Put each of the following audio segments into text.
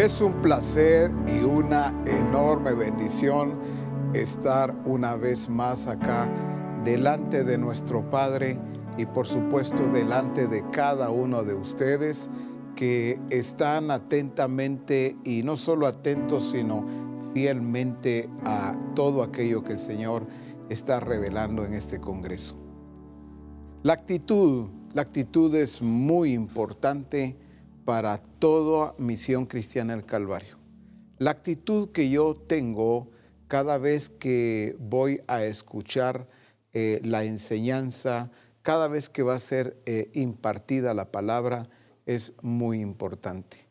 Es un placer y una enorme bendición estar una vez más acá delante de nuestro Padre y por supuesto delante de cada uno de ustedes que están atentamente y no solo atentos sino fielmente a todo aquello que el Señor está revelando en este Congreso. La actitud, la actitud es muy importante para toda misión cristiana del Calvario. La actitud que yo tengo cada vez que voy a escuchar eh, la enseñanza, cada vez que va a ser eh, impartida la palabra, es muy importante.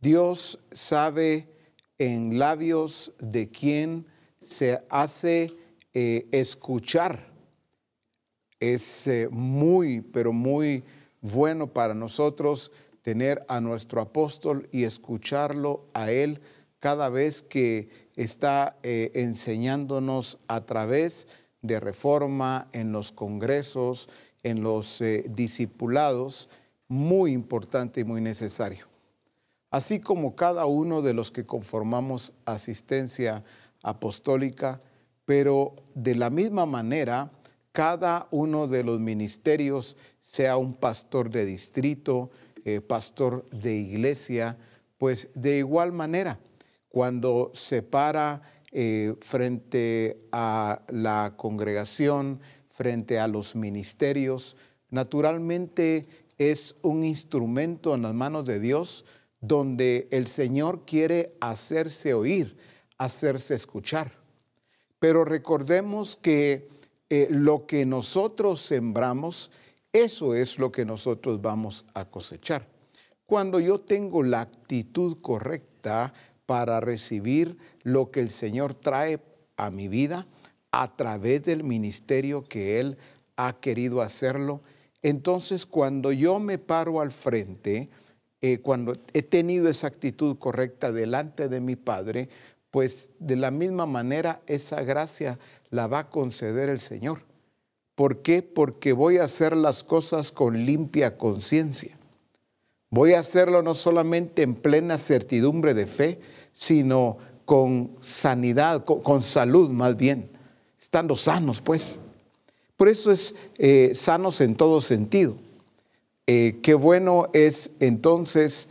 Dios sabe en labios de quien se hace eh, escuchar. Es muy, pero muy bueno para nosotros tener a nuestro apóstol y escucharlo a él cada vez que está eh, enseñándonos a través de reforma en los congresos, en los eh, discipulados, muy importante y muy necesario. Así como cada uno de los que conformamos asistencia apostólica, pero de la misma manera, cada uno de los ministerios, sea un pastor de distrito, eh, pastor de iglesia, pues de igual manera, cuando se para eh, frente a la congregación, frente a los ministerios, naturalmente es un instrumento en las manos de Dios donde el Señor quiere hacerse oír, hacerse escuchar. Pero recordemos que eh, lo que nosotros sembramos eso es lo que nosotros vamos a cosechar. Cuando yo tengo la actitud correcta para recibir lo que el Señor trae a mi vida a través del ministerio que Él ha querido hacerlo, entonces cuando yo me paro al frente, eh, cuando he tenido esa actitud correcta delante de mi Padre, pues de la misma manera esa gracia la va a conceder el Señor. ¿Por qué? Porque voy a hacer las cosas con limpia conciencia. Voy a hacerlo no solamente en plena certidumbre de fe, sino con sanidad, con, salud más bien, estando sanos pues. Por eso es eh, sanos en todo sentido. Eh, qué bueno es entonces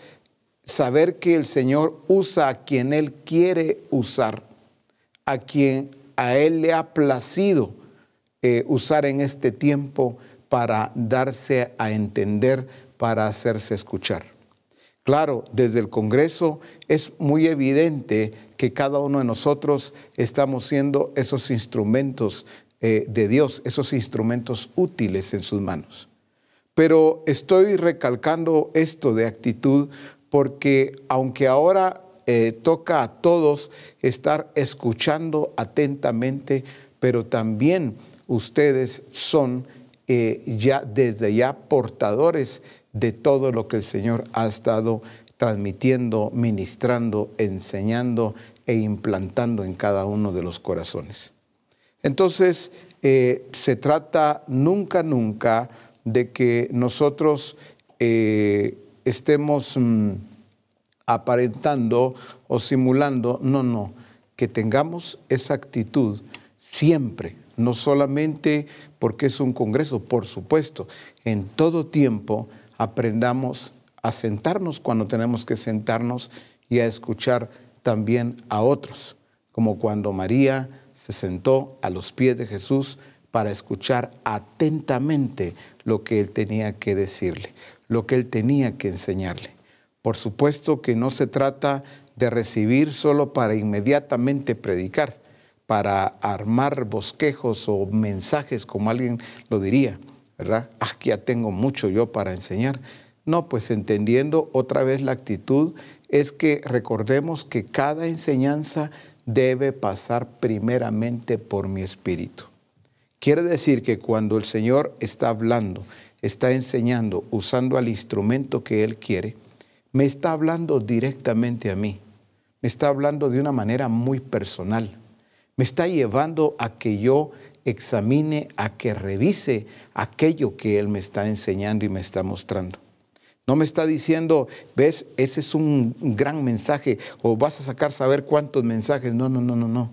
saber que el Señor usa a quien Él quiere usar, a quien a Él le ha placido eh, usar en este tiempo para darse a entender, para hacerse escuchar. Claro, desde el Congreso es muy evidente que cada uno de nosotros estamos siendo esos instrumentos eh, de Dios, esos instrumentos útiles en sus manos. Pero estoy recalcando esto de actitud porque aunque ahora eh, toca a todos estar escuchando atentamente, pero también ustedes son eh, ya desde ya portadores de todo lo que el Señor ha estado transmitiendo, ministrando, enseñando e implantando en cada uno de los corazones. Entonces, eh, se trata nunca, nunca de que nosotros eh, estemos mm, aparentando o simulando, no, no, que tengamos esa actitud siempre no solamente porque es un congreso, por supuesto, en todo tiempo aprendamos a sentarnos cuando tenemos que sentarnos y a escuchar también a otros, como cuando María se sentó a los pies de Jesús para escuchar atentamente lo que él tenía que decirle, lo que él tenía que enseñarle. Por supuesto que no se trata de recibir solo para inmediatamente predicar, para armar bosquejos o mensajes, como alguien lo diría, ¿verdad? Ah, ya tengo mucho yo para enseñar. No, pues entendiendo otra vez la actitud, es que recordemos que cada enseñanza debe pasar primeramente por mi espíritu. Quiere decir que cuando el Señor está hablando, está enseñando, usando al instrumento que Él quiere, me está hablando directamente a mí. Me está hablando de una manera muy personal me está llevando a que yo examine, a que revise aquello que Él me está enseñando y me está mostrando. No me está diciendo, ves, ese es un gran mensaje o vas a sacar saber cuántos mensajes. No, no, no, no, no.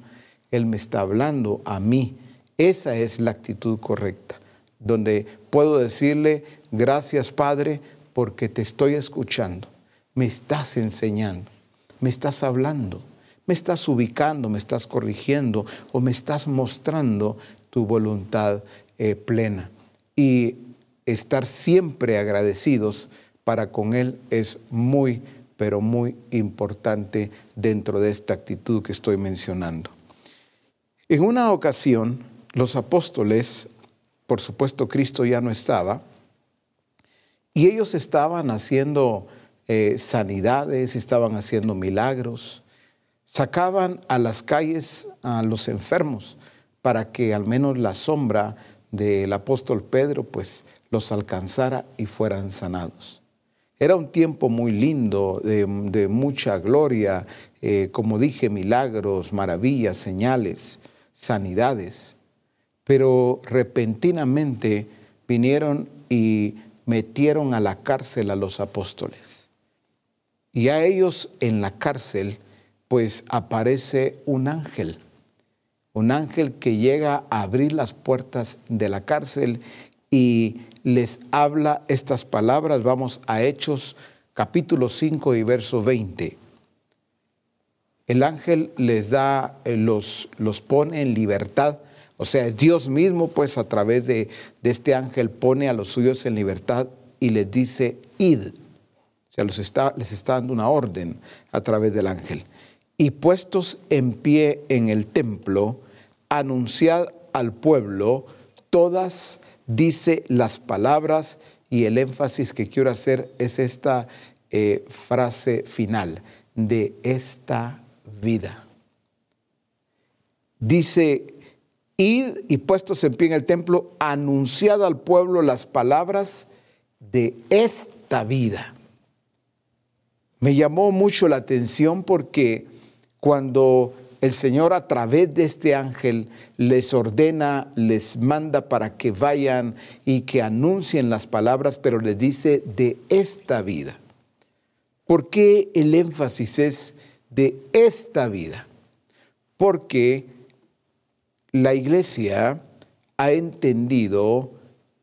Él me está hablando a mí. Esa es la actitud correcta, donde puedo decirle, gracias Padre, porque te estoy escuchando. Me estás enseñando, me estás hablando, me estás ubicando, me estás corrigiendo o me estás mostrando tu voluntad eh, plena. Y estar siempre agradecidos para con Él es muy, pero muy importante dentro de esta actitud que estoy mencionando. En una ocasión, los apóstoles, por supuesto Cristo ya no estaba, y ellos estaban haciendo eh, sanidades, estaban haciendo milagros, sacaban a las calles a los enfermos para que al menos la sombra del apóstol Pedro pues los alcanzara y fueran sanados. Era un tiempo muy lindo, de, mucha gloria, eh, como dije, milagros, maravillas, señales, sanidades. Pero repentinamente vinieron y metieron a la cárcel a los apóstoles. Y a ellos en la cárcel, pues aparece un ángel, un ángel que llega a abrir las puertas de la cárcel y les habla estas palabras. Vamos a Hechos capítulo 5 y verso 20. El ángel les da, eh, los, los pone en libertad. O sea, Dios mismo, pues a través de, de, este ángel pone a los suyos en libertad y les dice, id. O sea, los está, les está dando una orden a través del ángel. Y puestos en pie en el templo, anunciad al pueblo todas dice las palabras y el énfasis que quiero hacer es esta eh, frase final, de esta vida. Dice, id y puestos en pie en el templo, anunciad al pueblo las palabras de esta vida. Me llamó mucho la atención porque cuando el Señor a través de este ángel les ordena, les manda para que vayan y que anuncien las palabras, pero les dice de esta vida. ¿Por qué el énfasis es de esta vida? Porque la iglesia ha entendido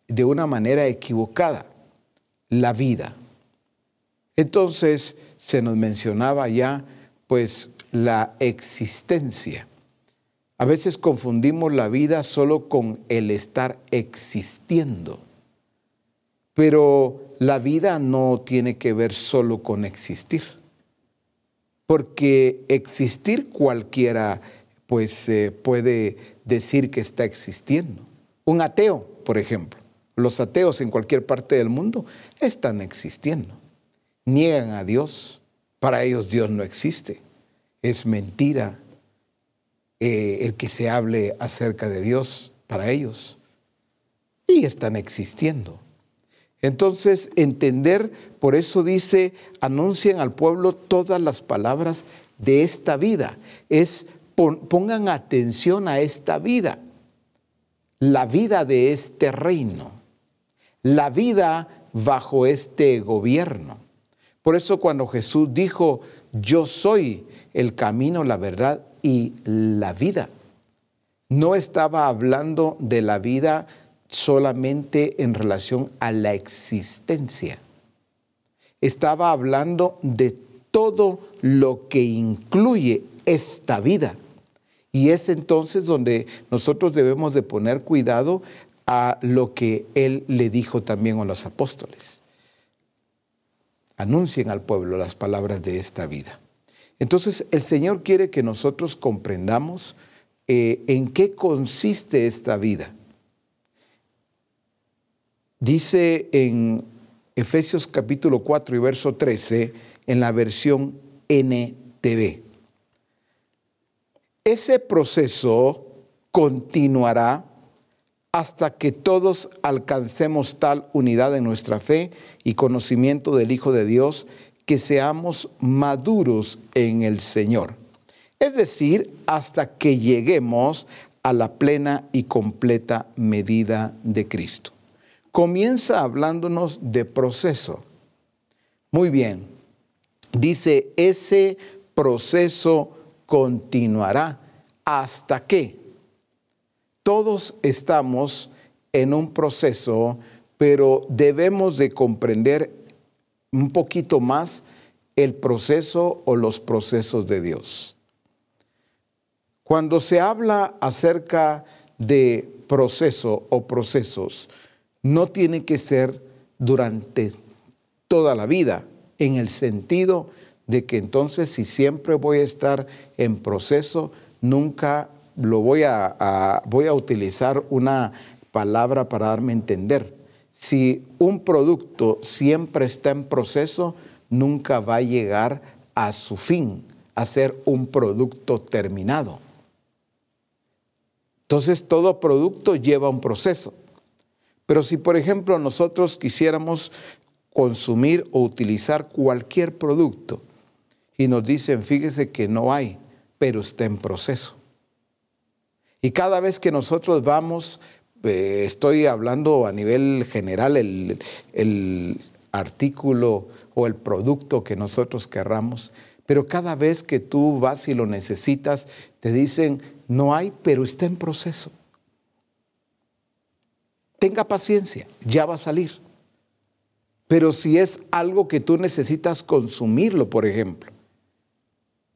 de una manera equivocada la vida. Entonces se nos mencionaba ya pues la existencia. A veces confundimos la vida solo con el estar existiendo, pero la vida no tiene que ver solo con existir, porque existir cualquiera pues eh, puede decir que está existiendo. Un ateo, por ejemplo, los ateos en cualquier parte del mundo están existiendo, niegan a Dios, para ellos Dios no existe es mentira eh, el que se hable acerca de Dios para ellos. Y están existiendo. Entonces, entender, por eso dice, anuncien al pueblo todas las palabras de esta vida. Es, pongan atención a esta vida, la vida de este reino, la vida bajo este gobierno. Por eso cuando Jesús dijo, yo soy el camino, la verdad y la vida. No estaba hablando de la vida solamente en relación a la existencia. Estaba hablando de todo lo que incluye esta vida. Y es entonces donde nosotros debemos de poner cuidado a lo que él le dijo también a los apóstoles. Anuncien al pueblo las palabras de esta vida. Entonces el Señor quiere que nosotros comprendamos eh, en qué consiste esta vida. Dice en Efesios capítulo 4 y verso 13, en la versión NTV. Ese proceso continuará hasta que todos alcancemos tal unidad en nuestra fe y conocimiento del Hijo de Dios que seamos maduros en el Señor. Es decir, hasta que lleguemos a la plena y completa medida de Cristo. Comienza hablándonos de proceso. Muy bien. Dice, ese proceso continuará hasta que todos estamos en un proceso, pero debemos de comprender un poquito más el proceso o los procesos de Dios. Cuando se habla acerca de proceso o procesos, no tiene que ser durante toda la vida, en el sentido de que entonces si siempre voy a estar en proceso, nunca lo voy a, voy a utilizar una palabra para darme a entender. Si un producto siempre está en proceso, nunca va a llegar a su fin, a ser un producto terminado. Entonces todo producto lleva un proceso. Pero si por ejemplo nosotros quisiéramos consumir o utilizar cualquier producto y nos dicen, fíjese que no hay, pero está en proceso. Y cada vez que nosotros vamos, eh, estoy hablando a nivel general, el, el artículo o el producto que nosotros querramos, pero cada vez que tú vas y lo necesitas, te dicen, no hay, pero está en proceso. Tenga paciencia, ya va a salir. Pero si es algo que tú necesitas consumirlo, por ejemplo,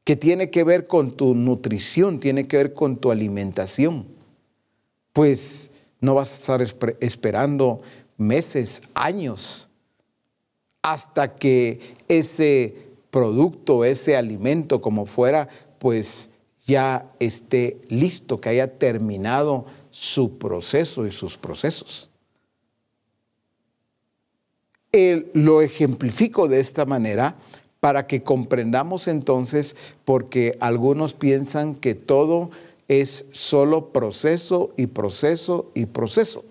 que tiene que ver con tu nutrición, tiene que ver con tu alimentación, pues no vas a estar esperando meses, años, hasta que ese producto, ese alimento, como fuera, pues ya esté listo, que haya terminado su proceso y sus procesos. lo ejemplifico de esta manera para que comprendamos entonces, porque algunos piensan que todo es solo proceso y proceso y proceso.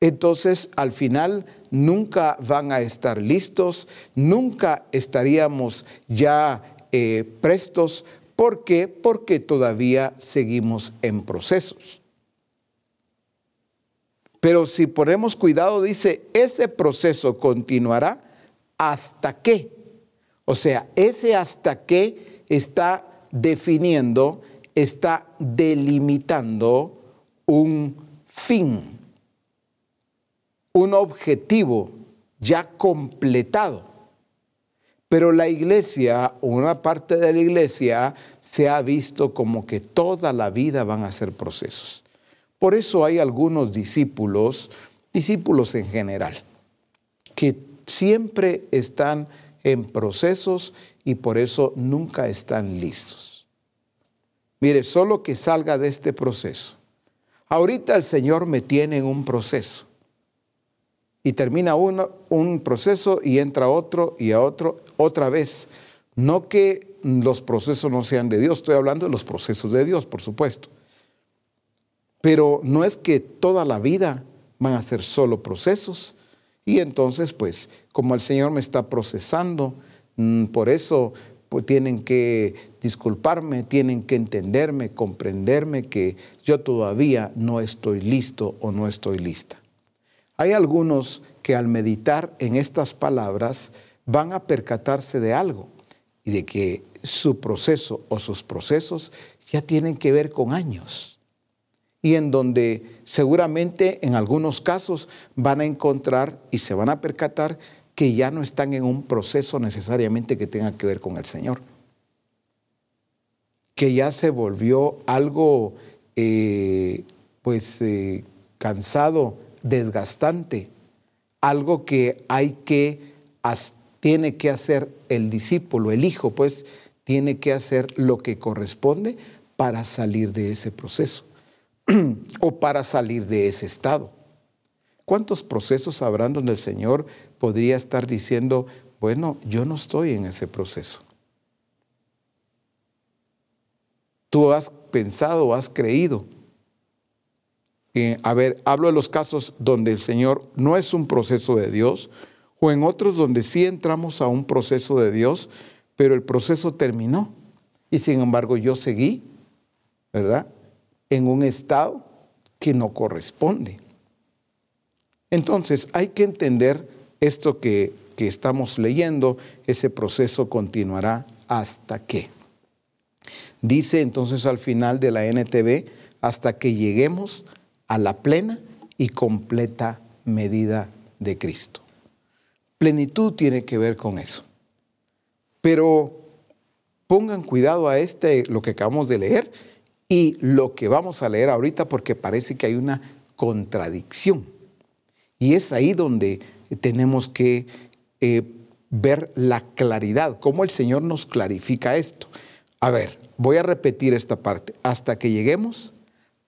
Entonces, al final, nunca van a estar listos, nunca estaríamos ya eh, prestos ¿Por qué? Porque todavía seguimos en procesos. Pero si ponemos cuidado, dice, ese proceso continuará hasta qué. O sea, ese hasta qué está definiendo, está delimitando un fin, un objetivo ya completado. Pero la iglesia, una parte de la iglesia, se ha visto como que toda la vida van a ser procesos. Por eso hay algunos discípulos, discípulos en general, que siempre están en procesos y por eso nunca están listos. Mire, solo que salga de este proceso. Ahorita el Señor me tiene en un proceso y termina uno, un proceso y entra otro y a otro otra vez. No que los procesos no sean de Dios, estoy hablando de los procesos de Dios, por supuesto. Pero no es que toda la vida van a ser solo procesos. Y entonces, pues, como el Señor me está procesando, mm, por eso pues, tienen que disculparme, tienen que entenderme, comprenderme que yo todavía no estoy listo o no estoy lista. Hay algunos que al meditar en estas palabras van a percatarse de algo y de que su proceso o sus procesos ya tienen que ver con años y en donde seguramente en algunos casos van a encontrar y se van a percatar que ya no están en un proceso necesariamente que tenga que ver con el Señor, que ya se volvió algo eh, pues eh, cansado desgastante, algo que hay que, tiene que hacer el discípulo, el hijo, pues tiene que hacer lo que corresponde para salir de ese proceso o para salir de ese estado. ¿Cuántos procesos habrán donde el Señor podría estar diciendo, bueno, yo no estoy en ese proceso? Tú has pensado, has creído a ver, hablo de los casos donde el Señor no es un proceso de Dios, o en otros donde sí entramos a un proceso de Dios, pero el proceso terminó. Y sin embargo yo seguí, ¿verdad? En un estado que no corresponde. Entonces hay que entender esto que que estamos leyendo, ese proceso continuará hasta que. Dice entonces al final de la NTV, hasta que lleguemos a la plena y completa medida de Cristo. Plenitud tiene que ver con eso. Pero pongan cuidado a este, lo que acabamos de leer y lo que vamos a leer ahorita porque parece que hay una contradicción. Y es ahí donde tenemos que eh, ver la claridad, cómo el Señor nos clarifica esto. A ver, voy a repetir esta parte. Hasta que lleguemos,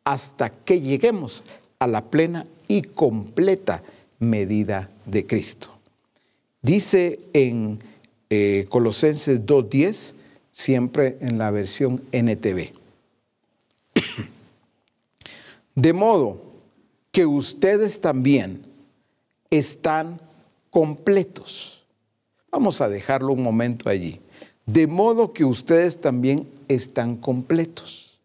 hasta que lleguemos a la plena y completa medida de Cristo. Dice en eh, Colosenses 2.10, siempre en la versión NTV. De modo que ustedes también están completos. Vamos a dejarlo un momento allí. De modo que ustedes también están completos.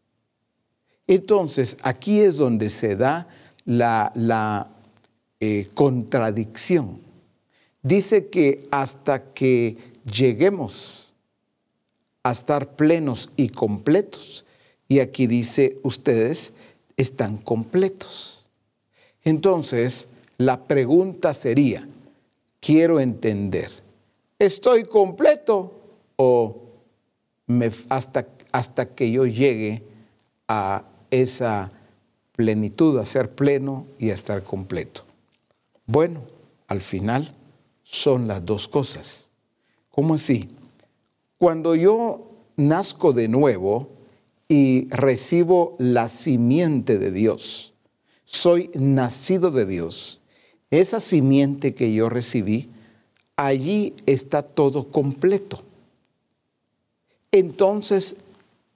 Entonces, aquí es donde se da la, eh, contradicción. Dice que hasta que lleguemos a estar plenos y completos, y aquí dice, ustedes están completos. Entonces, la pregunta sería, quiero entender, ¿estoy completo o hasta, hasta que yo llegue a esa plenitud, a ser pleno y a estar completo? Bueno, al final son las dos cosas. ¿Cómo así? Cuando yo nazco de nuevo y recibo la simiente de Dios, soy nacido de Dios, esa simiente que yo recibí, allí está todo completo. Entonces,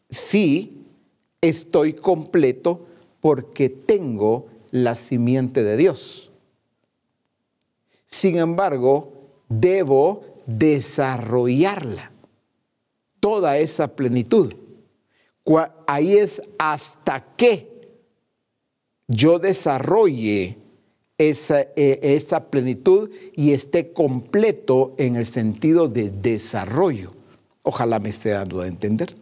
sí, estoy completo porque tengo la simiente de Dios. Sin embargo, debo desarrollarla, toda esa plenitud. Ahí es hasta que yo desarrolle esa, e, esa, plenitud y esté completo en el sentido de desarrollo. Ojalá me esté dando a entender.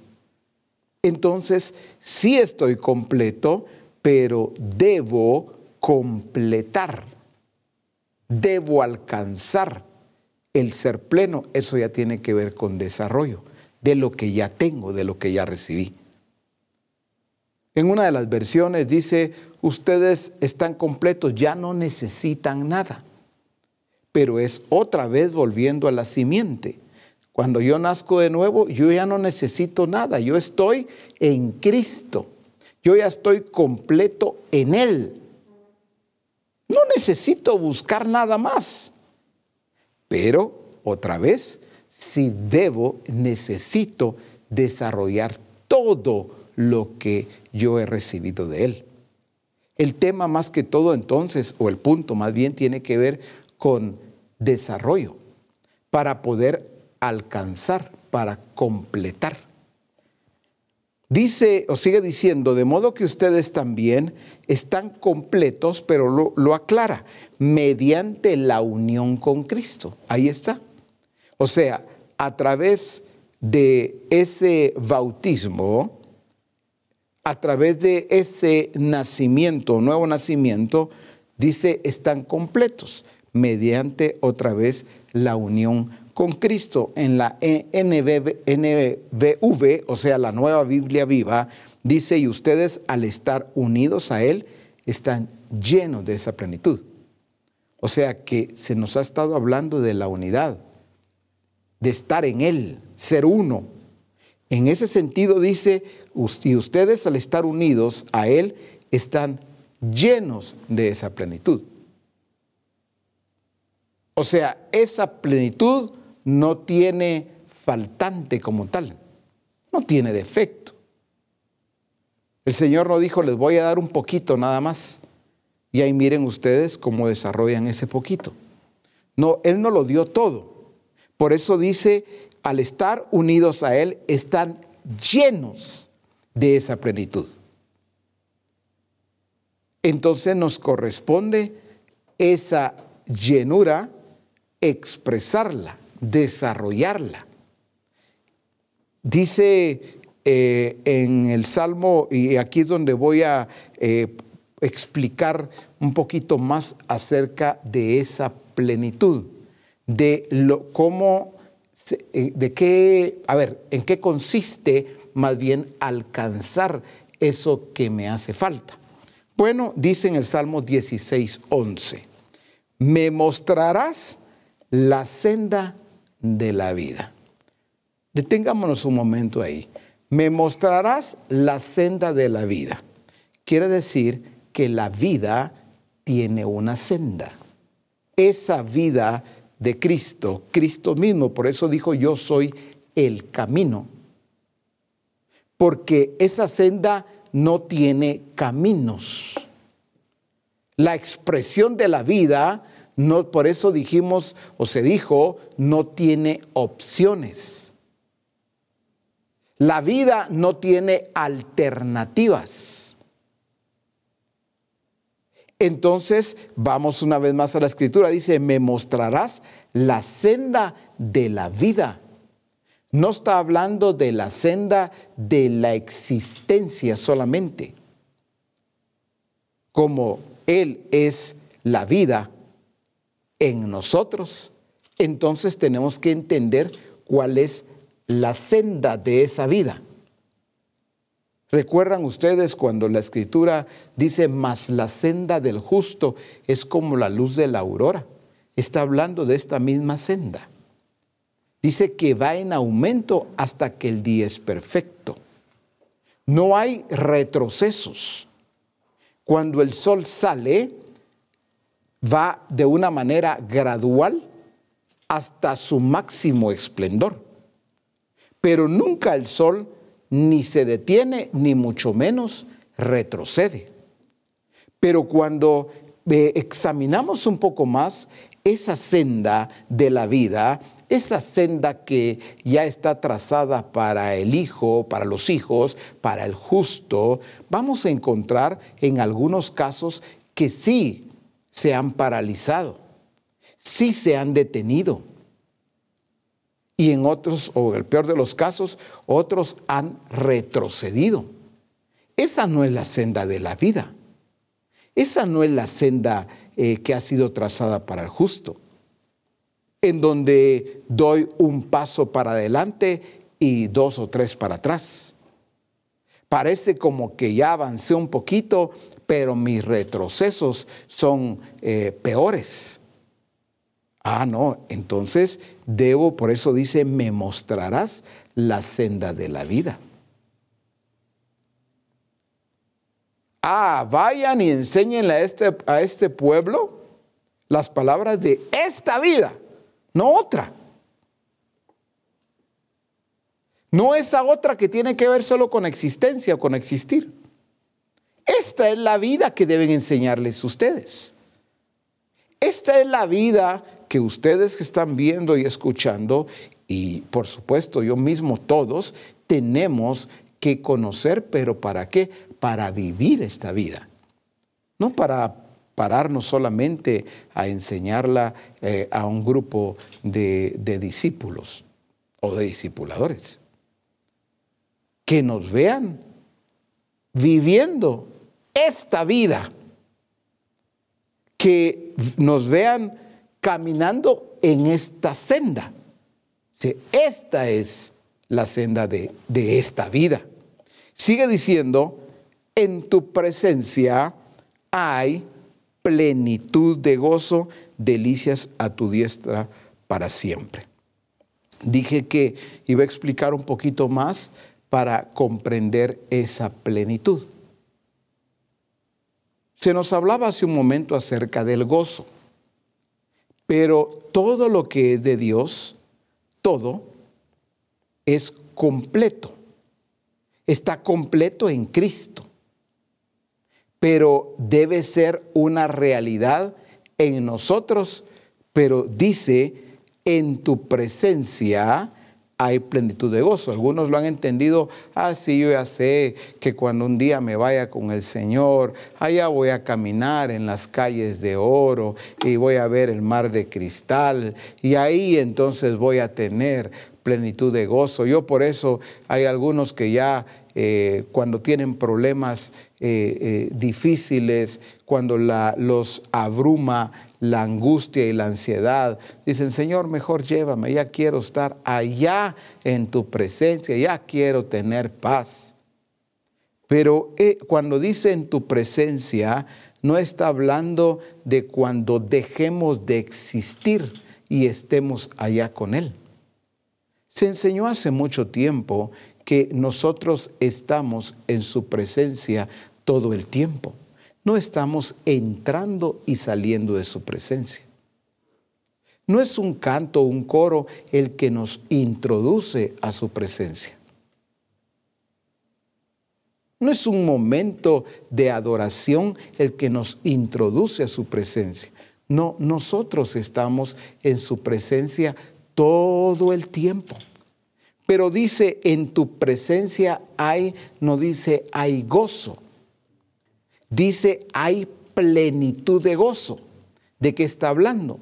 Entonces, sí estoy completo, pero debo completar debo alcanzar el ser pleno, eso ya tiene que ver con desarrollo de lo que ya tengo, de lo que ya recibí. En una de las versiones dice, ustedes están completos, ya no necesitan nada. Pero es otra vez volviendo a la simiente. Cuando yo nazco de nuevo, yo ya no necesito nada, yo estoy en Cristo, yo ya estoy completo en Él. No necesito buscar nada más. Pero, otra vez, si debo, necesito desarrollar todo lo que yo he recibido de Él. El tema más que todo entonces, o el punto más bien, tiene que ver con desarrollo, para poder alcanzar, para completar. Dice o sigue diciendo, de modo que ustedes también están completos, pero lo, lo, aclara, mediante la unión con Cristo. Ahí está. O sea, a través de ese bautismo, a través de ese nacimiento, nuevo nacimiento, dice, están completos, mediante otra vez la unión con Cristo en la NBV, o sea, la nueva Biblia viva, dice, y ustedes al estar unidos a Él, están llenos de esa plenitud. O sea que se nos ha estado hablando de la unidad, de estar en Él, ser uno. En ese sentido dice, y ustedes al estar unidos a Él, están llenos de esa plenitud. O sea, esa plenitud no tiene faltante como tal, no tiene defecto. El Señor no dijo, les voy a dar un poquito nada más. Y ahí miren ustedes cómo desarrollan ese poquito. No, Él no lo dio todo. Por eso dice, al estar unidos a Él, están llenos de esa plenitud. Entonces nos corresponde esa llenura expresarla, desarrollarla. Dice eh, en el Salmo, y aquí es donde voy a eh, explicar un poquito más acerca de esa plenitud, de lo, cómo, eh, de qué, a ver, en qué consiste más bien alcanzar eso que me hace falta. Bueno, dice en el Salmo 16, 11, me mostrarás la senda de la vida. Detengámonos un momento ahí. Me mostrarás la senda de la vida. Quiere decir que la vida tiene una senda. Esa vida de Cristo, Cristo mismo, por eso dijo yo soy el camino. Porque esa senda no tiene caminos. La expresión de la vida, no, por eso dijimos o se dijo, no tiene opciones. La vida no tiene alternativas. Entonces, vamos una vez más a la escritura. Dice, me mostrarás la senda de la vida. No está hablando de la senda de la existencia solamente. Como Él es la vida en nosotros, entonces tenemos que entender cuál es la senda de esa vida. ¿Recuerdan ustedes cuando la escritura dice, más la senda del justo es como la luz de la aurora? Está hablando de esta misma senda. Dice que va en aumento hasta que el día es perfecto. No hay retrocesos. Cuando el sol sale, va de una manera gradual hasta su máximo esplendor. Pero nunca el sol ni se detiene, ni mucho menos retrocede. Pero cuando eh, examinamos un poco más esa senda de la vida, esa senda que ya está trazada para el hijo, para los hijos, para el justo, vamos a encontrar en algunos casos que sí se han paralizado, sí se han detenido y en otros, o en el peor de los casos, otros han retrocedido. Esa no es la senda de la vida. Esa no es la senda eh, que ha sido trazada para el justo, en donde doy un paso para adelante y dos o tres para atrás. Parece como que ya avancé un poquito, pero mis retrocesos son eh, peores. Ah, no, entonces debo, por eso dice, me mostrarás la senda de la vida. Ah, vayan y enséñenle a este, a este pueblo las palabras de esta vida, no otra. No esa otra que tiene que ver solo con existencia o con existir. Esta es la vida que deben enseñarles ustedes. Esta es la vida que ustedes que están viendo y escuchando, y por supuesto yo mismo todos, tenemos que conocer, pero ¿para qué? Para vivir esta vida. No para pararnos solamente a enseñarla eh, a un grupo de, de discípulos o de discipuladores. Que nos vean viviendo esta vida. Que nos vean caminando en esta senda. esta es la senda de, de esta vida. Sigue diciendo, en tu presencia hay plenitud de gozo, delicias a tu diestra para siempre. Dije que iba a explicar un poquito más para comprender esa plenitud. Se nos hablaba hace un momento acerca del gozo. Pero todo lo que es de Dios, todo, es completo. Está completo en Cristo. Pero debe ser una realidad en nosotros. Pero dice, en tu presencia hay plenitud de gozo. Algunos lo han entendido, ah, sí, yo ya sé que cuando un día me vaya con el Señor, allá voy a caminar en las calles de oro y voy a ver el mar de cristal y ahí entonces voy a tener plenitud de gozo. Yo por eso hay algunos que ya eh, cuando tienen problemas eh, eh, difíciles, cuando los abruma la angustia y la ansiedad, dicen, Señor, mejor llévame, ya quiero estar allá en tu presencia, ya quiero tener paz. Pero eh, cuando dice en tu presencia, no está hablando de cuando dejemos de existir y estemos allá con Él. Se enseñó hace mucho tiempo que nosotros estamos en su presencia todo el tiempo no estamos entrando y saliendo de su presencia. No es un canto o un coro el que nos introduce a su presencia. No es un momento de adoración el que nos introduce a su presencia. No, nosotros estamos en su presencia todo el tiempo. Pero dice, en tu presencia hay, no dice, hay gozo dice hay plenitud de gozo. ¿De qué está hablando?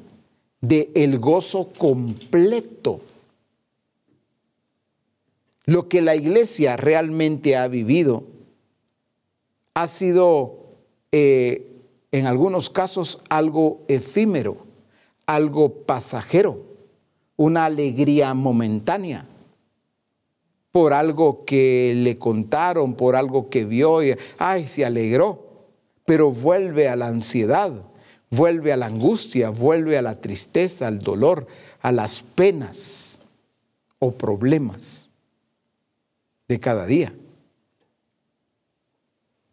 De el gozo completo. Lo que la iglesia realmente ha vivido ha sido eh, en algunos casos algo efímero, algo pasajero, una alegría momentánea por algo que le contaron, por algo que vio y, ay, se alegró pero vuelve a la ansiedad, vuelve a la angustia, vuelve a la tristeza, al dolor, a las penas o problemas de cada día.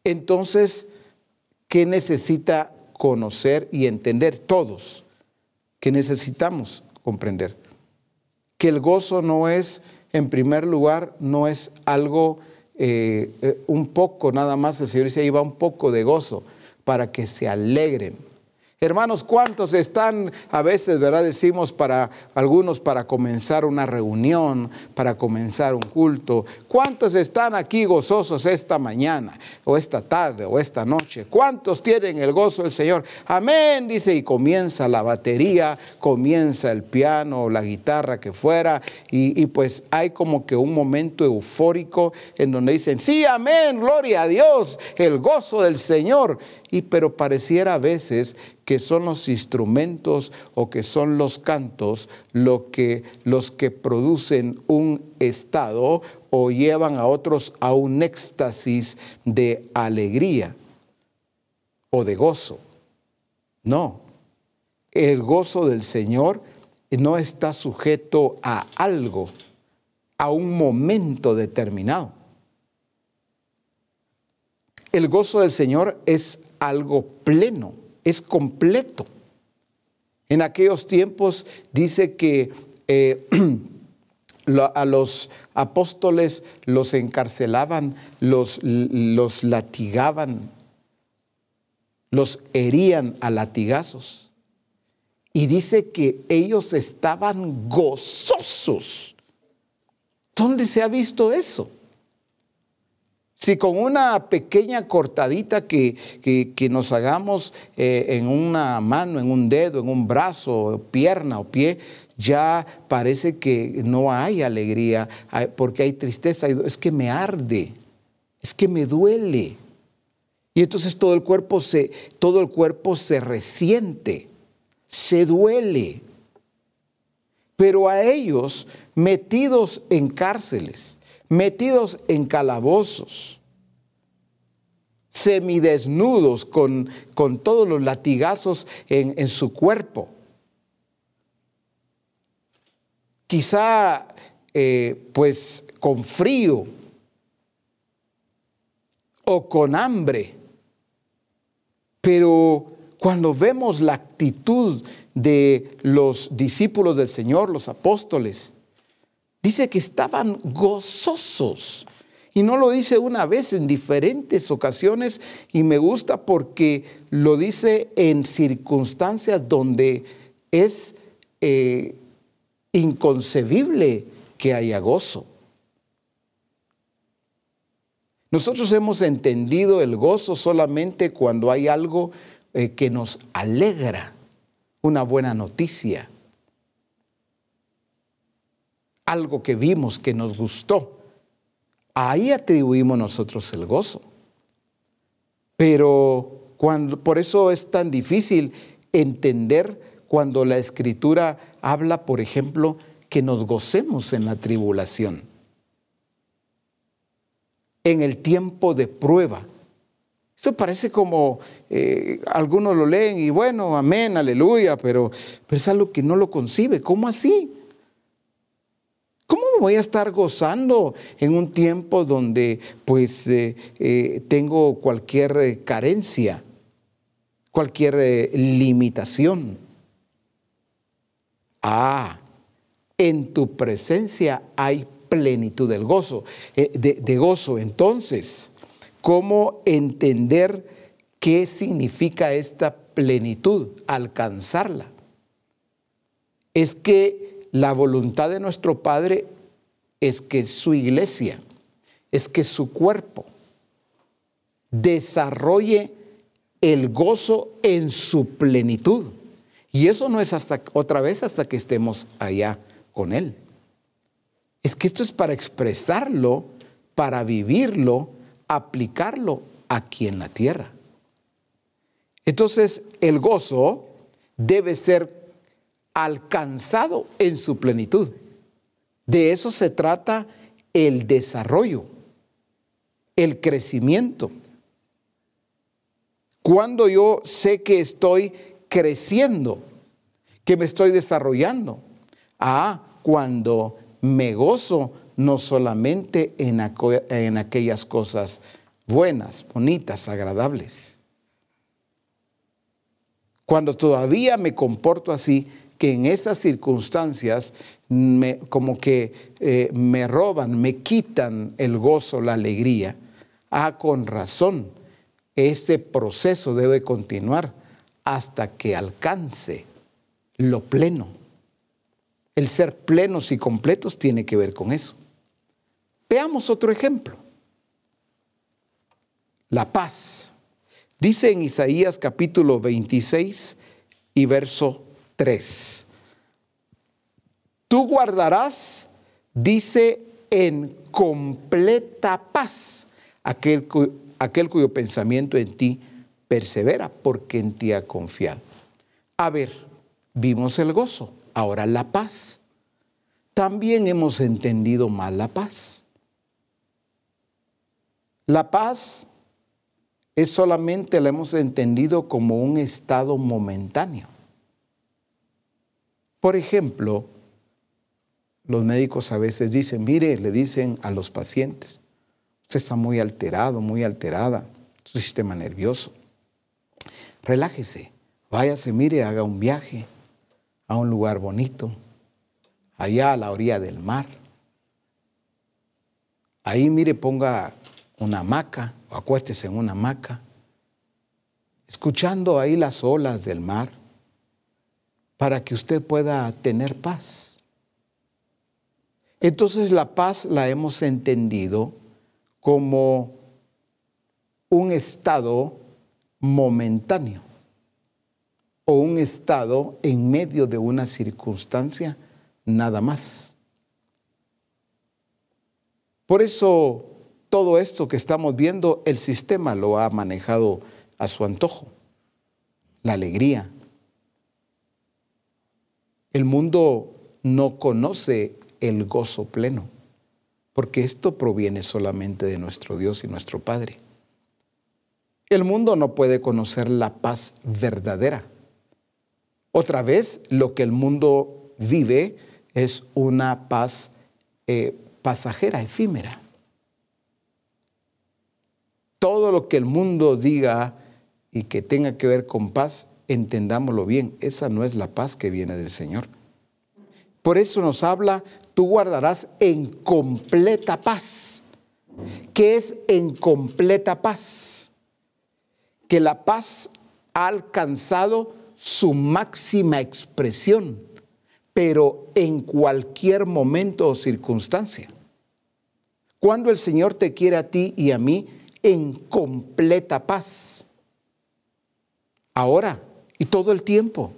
Entonces, ¿qué necesita conocer y entender todos? ¿Qué necesitamos comprender? Que el gozo no es, en primer lugar, no es algo eh, eh, un poco nada más, el Señor dice, ahí va un poco de gozo para que se alegren Hermanos, ¿cuántos están a veces, verdad? Decimos para algunos para comenzar una reunión, para comenzar un culto. ¿Cuántos están aquí gozosos esta mañana o esta tarde o esta noche? ¿Cuántos tienen el gozo del Señor? Amén, dice, y comienza la batería, comienza el piano la guitarra que fuera, y, y pues hay como que un momento eufórico en donde dicen, sí, amén, gloria a Dios, el gozo del Señor. Y pero pareciera a veces que son los instrumentos o que son los cantos lo que, los que producen un estado o llevan a otros a un éxtasis de alegría o de gozo. No, el gozo del Señor no está sujeto a algo, a un momento determinado. El gozo del Señor es algo pleno, es completo. En aquellos tiempos dice que eh, a los apóstoles los encarcelaban, los, los latigaban, los herían a latigazos. Y dice que ellos estaban gozosos. ¿Dónde se ha visto eso? Si con una pequeña cortadita que, nos hagamos eh, en una mano, en un dedo, en un brazo, pierna o pie, ya parece que no hay alegría porque hay tristeza. Es que me arde, es que me duele. Y entonces todo el cuerpo se, todo el cuerpo se resiente, se duele. Pero a ellos, metidos en cárceles, metidos en calabozos, semidesnudos con, con todos los latigazos en, su cuerpo. Quizá eh, pues con frío o con hambre, pero cuando vemos la actitud de los discípulos del Señor, los apóstoles, Dice que estaban gozosos. Y no lo dice una vez, en diferentes ocasiones. Y me gusta porque lo dice en circunstancias donde es eh, inconcebible que haya gozo. Nosotros hemos entendido el gozo solamente cuando hay algo eh, que nos alegra, una buena noticia, algo que vimos que nos gustó. Ahí atribuimos nosotros el gozo. Pero cuando, por eso es tan difícil entender cuando la escritura habla, por ejemplo, que nos gocemos en la tribulación en el tiempo de prueba. Esto parece como eh, algunos lo leen y bueno, amén, aleluya, pero, pero es algo que no lo concibe. ¿Cómo así? ¿Cómo voy a estar gozando en un tiempo donde pues eh, eh, tengo cualquier carencia, cualquier limitación? Ah, en tu presencia hay plenitud del gozo, eh, de, gozo. Entonces, ¿cómo entender qué significa esta plenitud? Alcanzarla. Es que la voluntad de nuestro Padre es que su iglesia, es que su cuerpo desarrolle el gozo en su plenitud. Y eso no es hasta otra vez hasta que estemos allá con Él. Es que esto es para expresarlo, para vivirlo, aplicarlo aquí en la tierra. Entonces, el gozo debe ser alcanzado en su plenitud. De eso se trata el desarrollo, el crecimiento. Cuando yo sé que estoy creciendo, que me estoy desarrollando. Ah, cuando me gozo no solamente en, en aquellas cosas buenas, bonitas, agradables. Cuando todavía me comporto así, que en esas circunstancias como que eh, me roban, me quitan el gozo, la alegría. Ah, con razón, ese proceso debe continuar hasta que alcance lo pleno. El ser plenos y completos tiene que ver con eso. Veamos otro ejemplo. La paz. Dice en Isaías capítulo 26 y verso 3. Tú guardarás, dice, en completa paz aquel, aquel cuyo pensamiento en ti persevera porque en ti ha confiado. A ver, vimos el gozo ahora la paz. También hemos entendido mal la paz. La paz es solamente la hemos entendido como un estado momentáneo. Por ejemplo, los médicos a veces dicen, mire, le dicen a los pacientes, usted está muy alterado, muy alterada, su sistema nervioso. Relájese, váyase, mire, haga un viaje, a un lugar bonito, allá a la orilla del mar. Ahí, mire, ponga una hamaca o acuéstese en una hamaca, escuchando ahí las olas del mar, para que usted pueda tener paz. Entonces la paz la hemos entendido como un estado momentáneo o un estado en medio de una circunstancia, nada más. Por eso todo esto que estamos viendo, el sistema lo ha manejado a su antojo. La alegría. El mundo no conoce el gozo pleno, porque esto proviene solamente de nuestro Dios y nuestro Padre. El mundo no puede conocer la paz verdadera otra vez, lo que el mundo vive es una paz eh, pasajera, efímera. Todo lo que el mundo diga y que tenga que ver con paz, entendámoslo bien, esa no es la paz que viene del Señor. Por eso nos habla, tú guardarás en completa paz. ¿Qué es en completa paz? Que la paz ha alcanzado su máxima expresión pero en cualquier momento o circunstancia. Cuando el Señor te quiere a ti y a mí en completa paz. Ahora y todo el tiempo.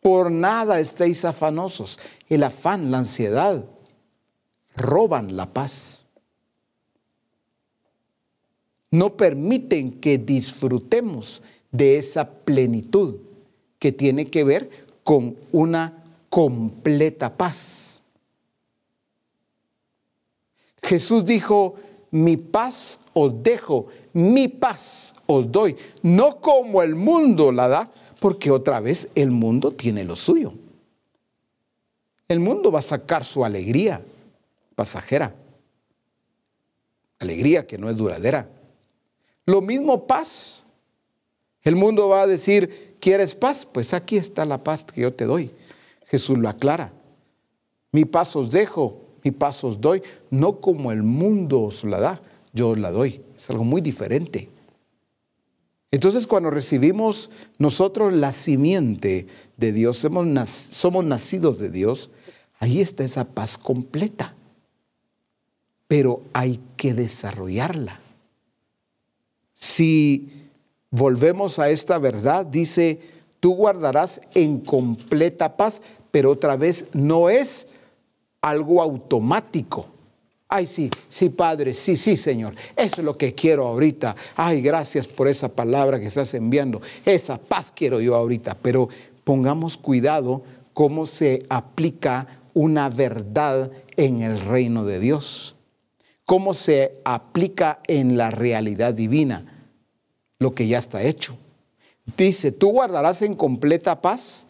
Por nada estéis afanosos. El afán, la ansiedad, roban la paz. No permiten que disfrutemos de esa plenitud que tiene que ver con una completa paz. Jesús dijo, mi paz os dejo, mi paz os doy, no como el mundo la da, porque otra vez el mundo tiene lo suyo. El mundo va a sacar su alegría pasajera, alegría que no es duradera. Lo mismo paz. El mundo va a decir, ¿quieres paz? Pues aquí está la paz que yo te doy. Jesús lo aclara. Mi paz os dejo, mi paz os doy, no como el mundo os la da, yo os la doy. Es algo muy diferente. Entonces cuando recibimos nosotros la simiente de Dios, somos, somos nacidos de Dios, ahí está esa paz completa. Pero hay que desarrollarla. Si volvemos a esta verdad, dice, tú guardarás en completa paz, pero otra vez no es algo automático. Ay, sí, sí, Padre, sí, sí, Señor. Eso es lo que quiero ahorita. Ay, gracias por esa palabra que estás enviando. Esa paz quiero yo ahorita. Pero pongamos cuidado cómo se aplica una verdad en el reino de Dios. Cómo se aplica en la realidad divina lo que ya está hecho. Dice, tú guardarás en completa paz,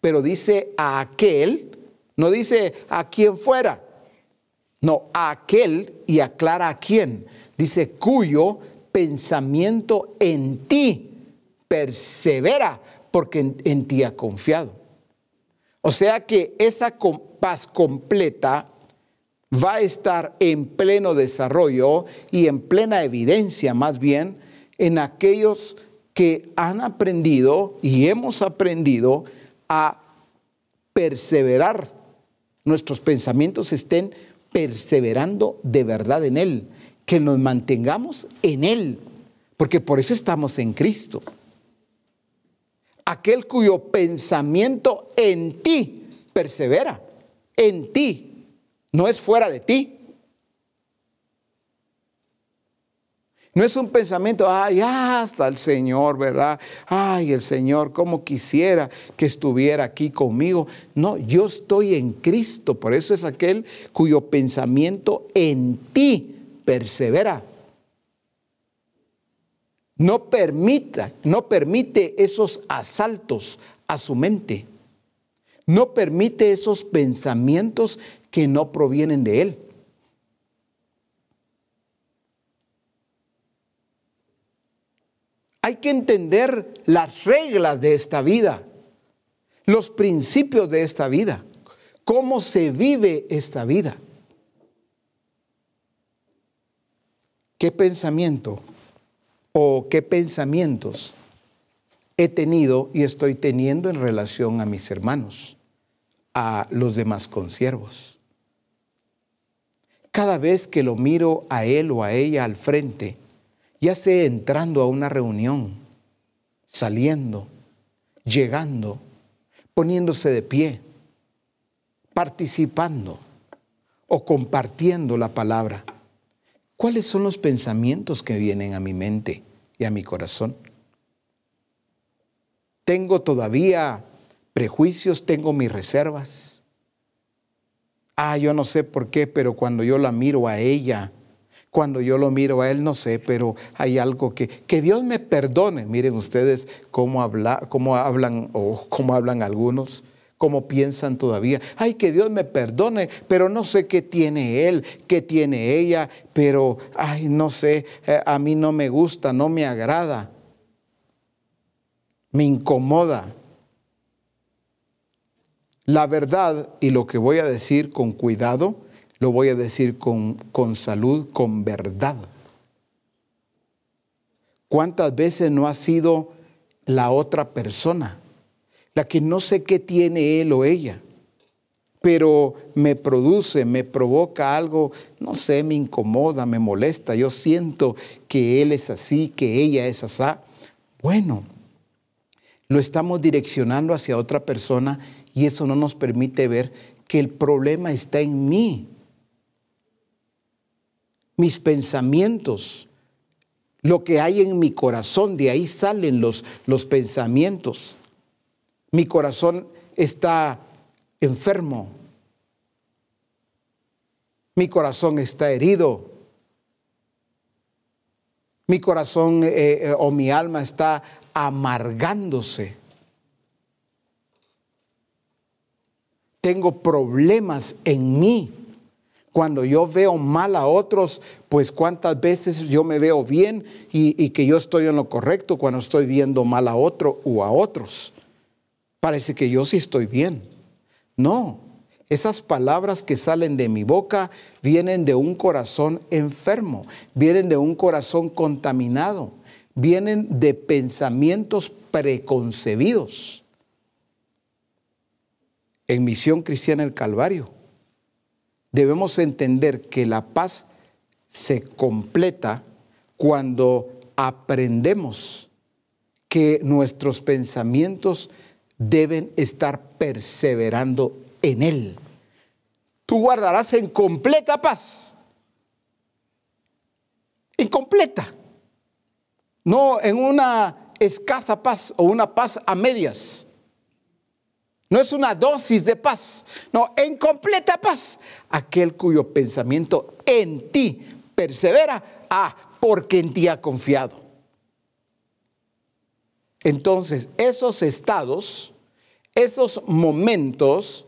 pero dice a aquel, no dice a quien fuera no, a aquel y aclara a quién. Dice, cuyo pensamiento en ti persevera porque en, ti ha confiado. O sea que esa paz completa va a estar en pleno desarrollo y en plena evidencia más bien en aquellos que han aprendido y hemos aprendido a perseverar. Nuestros pensamientos estén perseverando de verdad en Él, que nos mantengamos en Él, porque por eso estamos en Cristo. Aquel cuyo pensamiento en ti persevera, en ti, no es fuera de ti. No es un pensamiento, ay, hasta el Señor, ¿verdad? Ay, el Señor, cómo quisiera que estuviera aquí conmigo. No, yo estoy en Cristo, por eso es aquel cuyo pensamiento en ti persevera. No permita, no permite esos asaltos a su mente. No permite esos pensamientos que no provienen de él. Hay que entender las reglas de esta vida, los principios de esta vida, cómo se vive esta vida. ¿Qué pensamiento o qué pensamientos he tenido y estoy teniendo en relación a mis hermanos, a los demás consiervos? Cada vez que lo miro a él o a ella al frente, ya sea entrando a una reunión, saliendo, llegando, poniéndose de pie, participando o compartiendo la palabra. ¿Cuáles son los pensamientos que vienen a mi mente y a mi corazón? ¿Tengo todavía prejuicios? ¿Tengo mis reservas? Ah, yo no sé por qué, pero cuando yo la miro a ella, cuando yo lo miro a él, no sé, pero hay algo que, que Dios me perdone. Miren ustedes cómo, habla, cómo hablan o cómo hablan algunos cómo piensan todavía. Ay, que Dios me perdone, pero no sé qué tiene él, qué tiene ella, pero, ay, no sé, eh, a mí no me gusta, no me agrada, me incomoda. La verdad y lo que voy a decir con cuidado lo voy a decir con, con salud, con verdad. ¿Cuántas veces no ha sido la otra persona? la que no sé qué tiene él o ella, pero me produce, me provoca algo, no sé, me incomoda, me molesta, yo siento que él es así, que ella es así. Bueno, lo estamos direccionando hacia otra persona y eso no nos permite ver que el problema está en mí. Mis pensamientos, lo que hay en mi corazón, de ahí salen los, los pensamientos. Mi corazón está enfermo. Mi corazón está herido. Mi corazón eh, eh, o mi alma está amargándose. Tengo problemas en mí. Cuando yo veo mal a otros, pues cuántas veces yo me veo bien y, que yo estoy en lo correcto cuando estoy viendo mal a otro o a otros. Parece que yo sí estoy bien. No, esas palabras que salen de mi boca vienen de un corazón enfermo, vienen de un corazón contaminado, vienen de pensamientos preconcebidos. En Misión Cristiana el Calvario debemos entender que la paz se completa cuando aprendemos que nuestros pensamientos deben estar perseverando en Él. Tú guardarás en completa paz. En completa. No en una escasa paz o una paz a medias. No es una dosis de paz, no, en completa paz. Aquel cuyo pensamiento en ti persevera, ah, porque en ti ha confiado. Entonces, esos estados, esos momentos,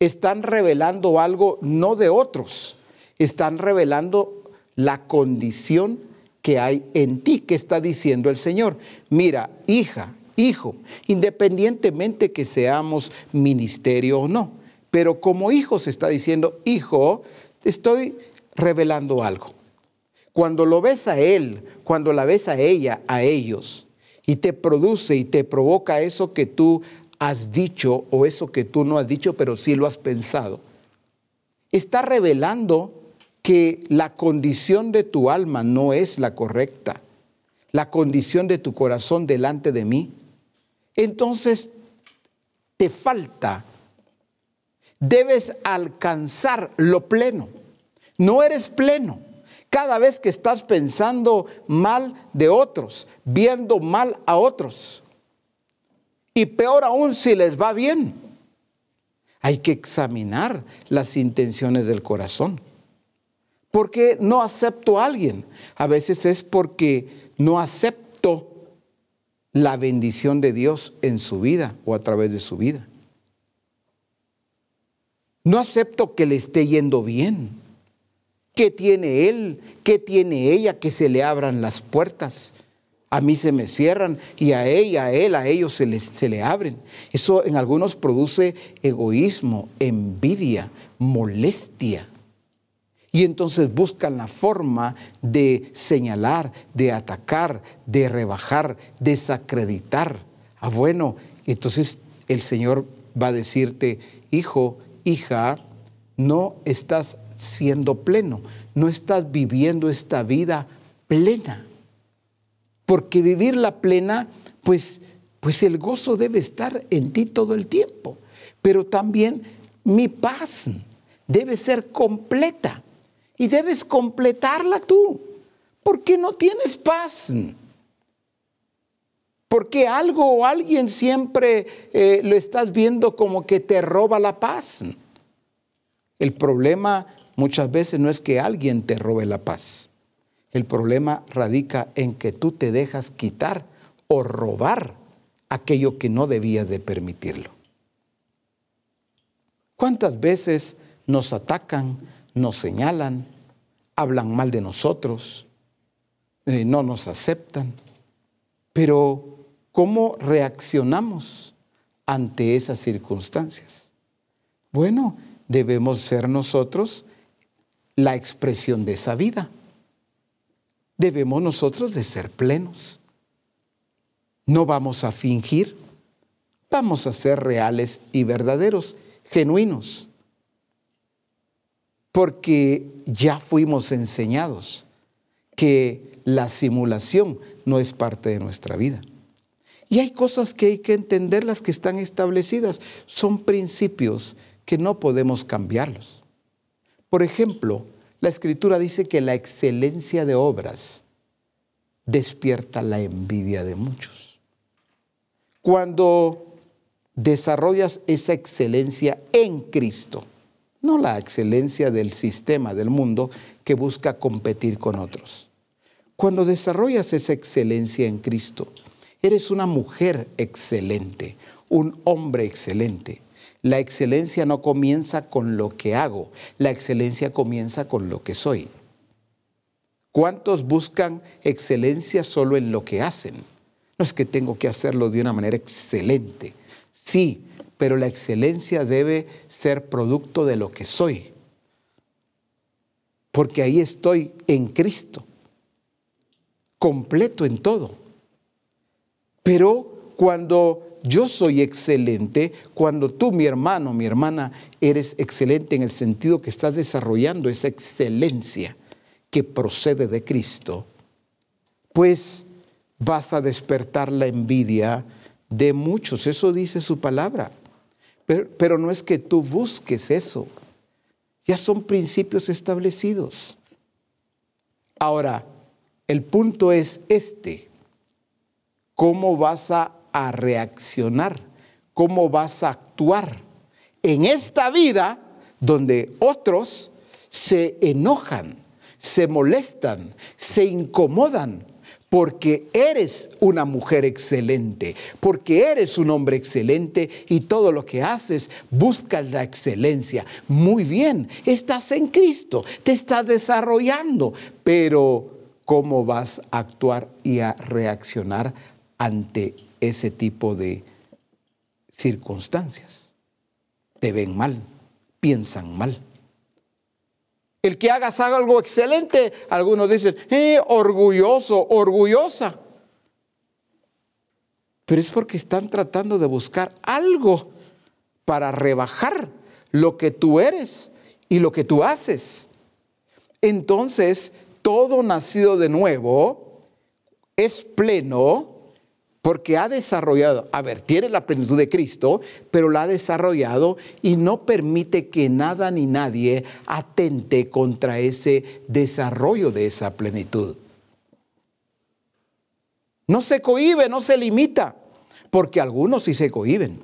están revelando algo no de otros, están revelando la condición que hay en ti, que está diciendo el Señor. Mira, hija, hijo, independientemente que seamos ministerio o no. Pero como hijo se está diciendo, hijo, estoy revelando algo. Cuando lo ves a él, cuando la ves a ella, a ellos, y te produce y te provoca eso que tú has dicho o eso que tú no has dicho, pero sí lo has pensado, está revelando que la condición de tu alma no es la correcta, la condición de tu corazón delante de mí entonces te falta. Debes alcanzar lo pleno. No eres pleno. Cada vez que estás pensando mal de otros, viendo mal a otros. Y peor aún si les va bien. Hay que examinar las intenciones del corazón. ¿Por qué no acepto a alguien? A veces es porque no acepto la bendición de Dios en su vida o a través de su vida. No acepto que le esté yendo bien. ¿Qué tiene él? ¿Qué tiene ella? Que se le abran las puertas. A mí se me cierran y a ella, a él, a ellos se, se le abren. Eso en algunos produce egoísmo, envidia, molestia. Y entonces buscan la forma de señalar, de atacar, de rebajar, desacreditar. Ah, bueno, entonces el Señor va a decirte, hijo, hija, no estás siendo pleno, no estás viviendo esta vida plena. Porque vivir la plena, pues, pues el gozo debe estar en ti todo el tiempo. Pero también mi paz debe ser completa y debes completarla tú. ¿Por qué no tienes paz? Porque algo o alguien siempre eh, lo estás viendo como que te roba la paz. El problema muchas veces no es que alguien te robe la paz. El problema radica en que tú te dejas quitar o robar aquello que no debías de permitirlo. ¿Cuántas veces nos atacan, nos señalan, hablan mal de nosotros, eh, no nos aceptan. Pero, ¿cómo reaccionamos ante esas circunstancias? Bueno, debemos ser nosotros la expresión de esa vida. Debemos nosotros de ser plenos. No vamos a fingir, vamos a ser reales y verdaderos, genuinos, porque ya fuimos enseñados que la simulación no es parte de nuestra vida. Y hay cosas que hay que entender, las que están establecidas. Son principios que no podemos cambiarlos. Por ejemplo, la escritura dice que la excelencia de obras despierta la envidia de muchos. Cuando desarrollas esa excelencia en Cristo, no la excelencia del sistema del mundo que busca competir con otros. Cuando desarrollas esa excelencia en Cristo, Eres una mujer excelente, un hombre excelente. La excelencia no comienza con lo que hago, la excelencia comienza con lo que soy. ¿Cuántos buscan excelencia solo en lo que hacen? No es que tengo que hacerlo de una manera excelente. Sí, pero la excelencia debe ser producto de lo que soy. Porque ahí estoy en Cristo, completo en todo. Pero cuando yo soy excelente, cuando tú, mi hermano, mi hermana, eres excelente en el sentido que estás desarrollando esa excelencia que procede de Cristo, pues vas a despertar la envidia de muchos. Eso dice su palabra. Pero, no es que tú busques eso. Ya son principios establecidos. Ahora, el punto es este cómo vas a, reaccionar, cómo vas a actuar en esta vida donde otros se enojan, se molestan, se incomodan porque eres una mujer excelente, porque eres un hombre excelente y todo lo que haces busca la excelencia. Muy bien, estás en Cristo, te estás desarrollando, pero ¿cómo vas a actuar y a reaccionar ante ese tipo de circunstancias. Te ven mal, piensan mal. El que hagas algo excelente, algunos dicen, eh, orgulloso, orgullosa. Pero es porque están tratando de buscar algo para rebajar lo que tú eres y lo que tú haces. Entonces, todo nacido de nuevo es pleno porque ha desarrollado, a ver, tiene la plenitud de Cristo, pero la ha desarrollado y no permite que nada ni nadie atente contra ese desarrollo de esa plenitud. No se cohibe, no se limita, porque algunos sí se cohiben.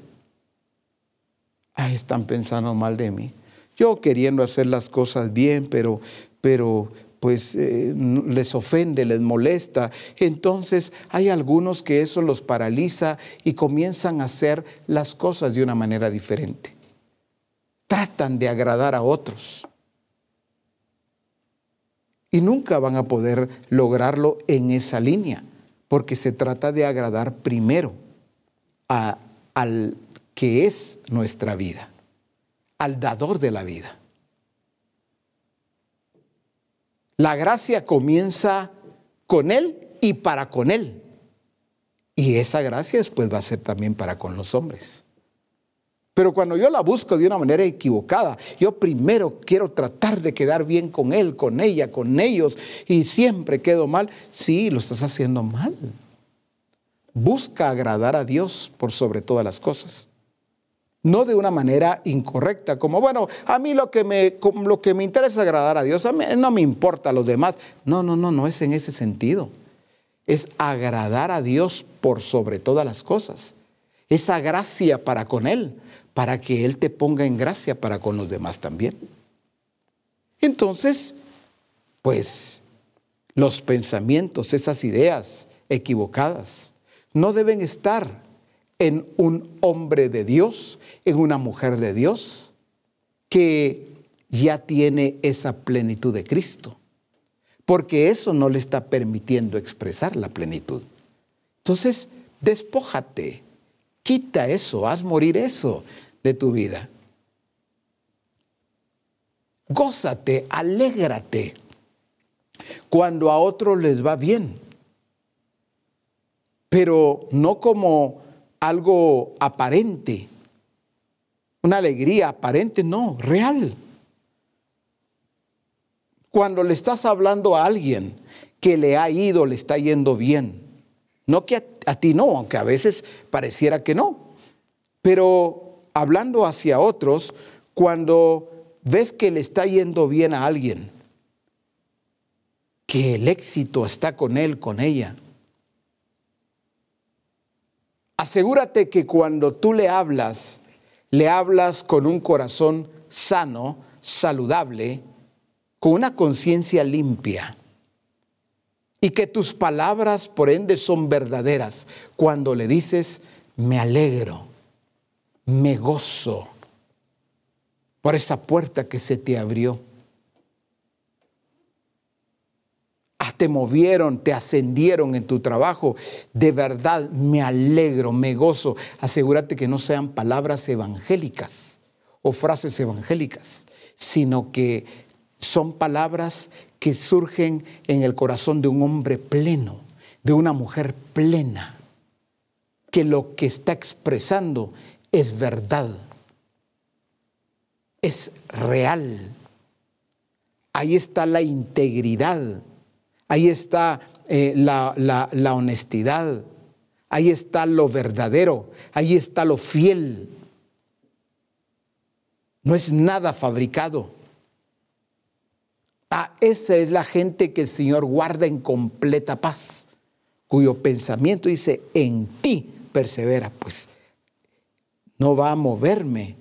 Ay, están pensando mal de mí. Yo queriendo hacer las cosas bien, pero, pero pues eh, les ofende, les molesta. Entonces hay algunos que eso los paraliza y comienzan a hacer las cosas de una manera diferente. Tratan de agradar a otros. Y nunca van a poder lograrlo en esa línea, porque se trata de agradar primero al que es nuestra vida, al dador de la vida. La gracia comienza con Él y para con Él. Y esa gracia después va a ser también para con los hombres. Pero cuando yo la busco de una manera equivocada, yo primero quiero tratar de quedar bien con él, con ella, con ellos, y siempre quedo mal, sí, lo estás haciendo mal. Busca agradar a Dios por sobre todas las cosas no de una manera incorrecta, como, bueno, a mí lo que me, lo que me interesa es agradar a Dios, a mí no me importa a los demás. No, no, no, no es en ese sentido. Es agradar a Dios por sobre todas las cosas. Esa gracia para con Él, para que Él te ponga en gracia para con los demás también. Entonces, pues los pensamientos, esas ideas equivocadas, no deben estar en un hombre de Dios, en una mujer de Dios, que ya tiene esa plenitud de Cristo, porque eso no le está permitiendo expresar la plenitud. Entonces, despójate, quita eso, haz morir eso de tu vida. Gózate, alégrate cuando a otros les va bien, pero no como algo aparente, una alegría aparente, no, real. Cuando le estás hablando a alguien que le ha ido, le está yendo bien, no que a, ti no, aunque a veces pareciera que no, pero hablando hacia otros, cuando ves que le está yendo bien a alguien, que el éxito está con él, con ella, asegúrate que cuando tú le hablas, le hablas con un corazón sano, saludable, con una conciencia limpia. Y que tus palabras, por ende, son verdaderas cuando le dices, me alegro, me gozo por esa puerta que se te abrió. Ah, te movieron, te ascendieron en tu trabajo. De verdad me alegro, me gozo. Asegúrate que no sean palabras evangélicas o frases evangélicas, sino que son palabras que surgen en el corazón de un hombre pleno, de una mujer plena, que lo que está expresando es verdad, es real. Ahí está la integridad Ahí está eh, la, honestidad. Ahí está lo verdadero. Ahí está lo fiel. No es nada fabricado. Ah, esa es la gente que el Señor guarda en completa paz, cuyo pensamiento dice, en ti persevera. Pues no va a moverme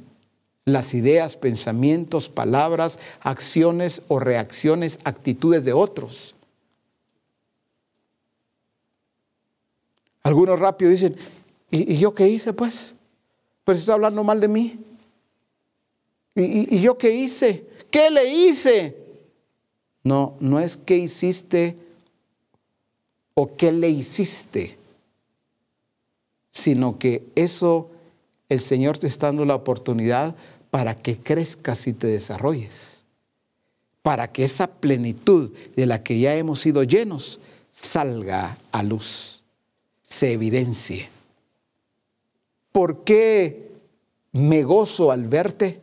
las ideas, pensamientos, palabras, acciones o reacciones, actitudes de otros. Algunos rápido dicen, ¿y, yo qué hice pues? Pues está hablando mal de mí. ¿Y, ¿Y, yo qué hice? ¿Qué le hice? No, no es qué hiciste o qué le hiciste, sino que eso el Señor te está dando la oportunidad para que crezcas y te desarrolles, para que esa plenitud de la que ya hemos sido llenos salga a luz se evidencie. ¿Por qué me gozo al verte?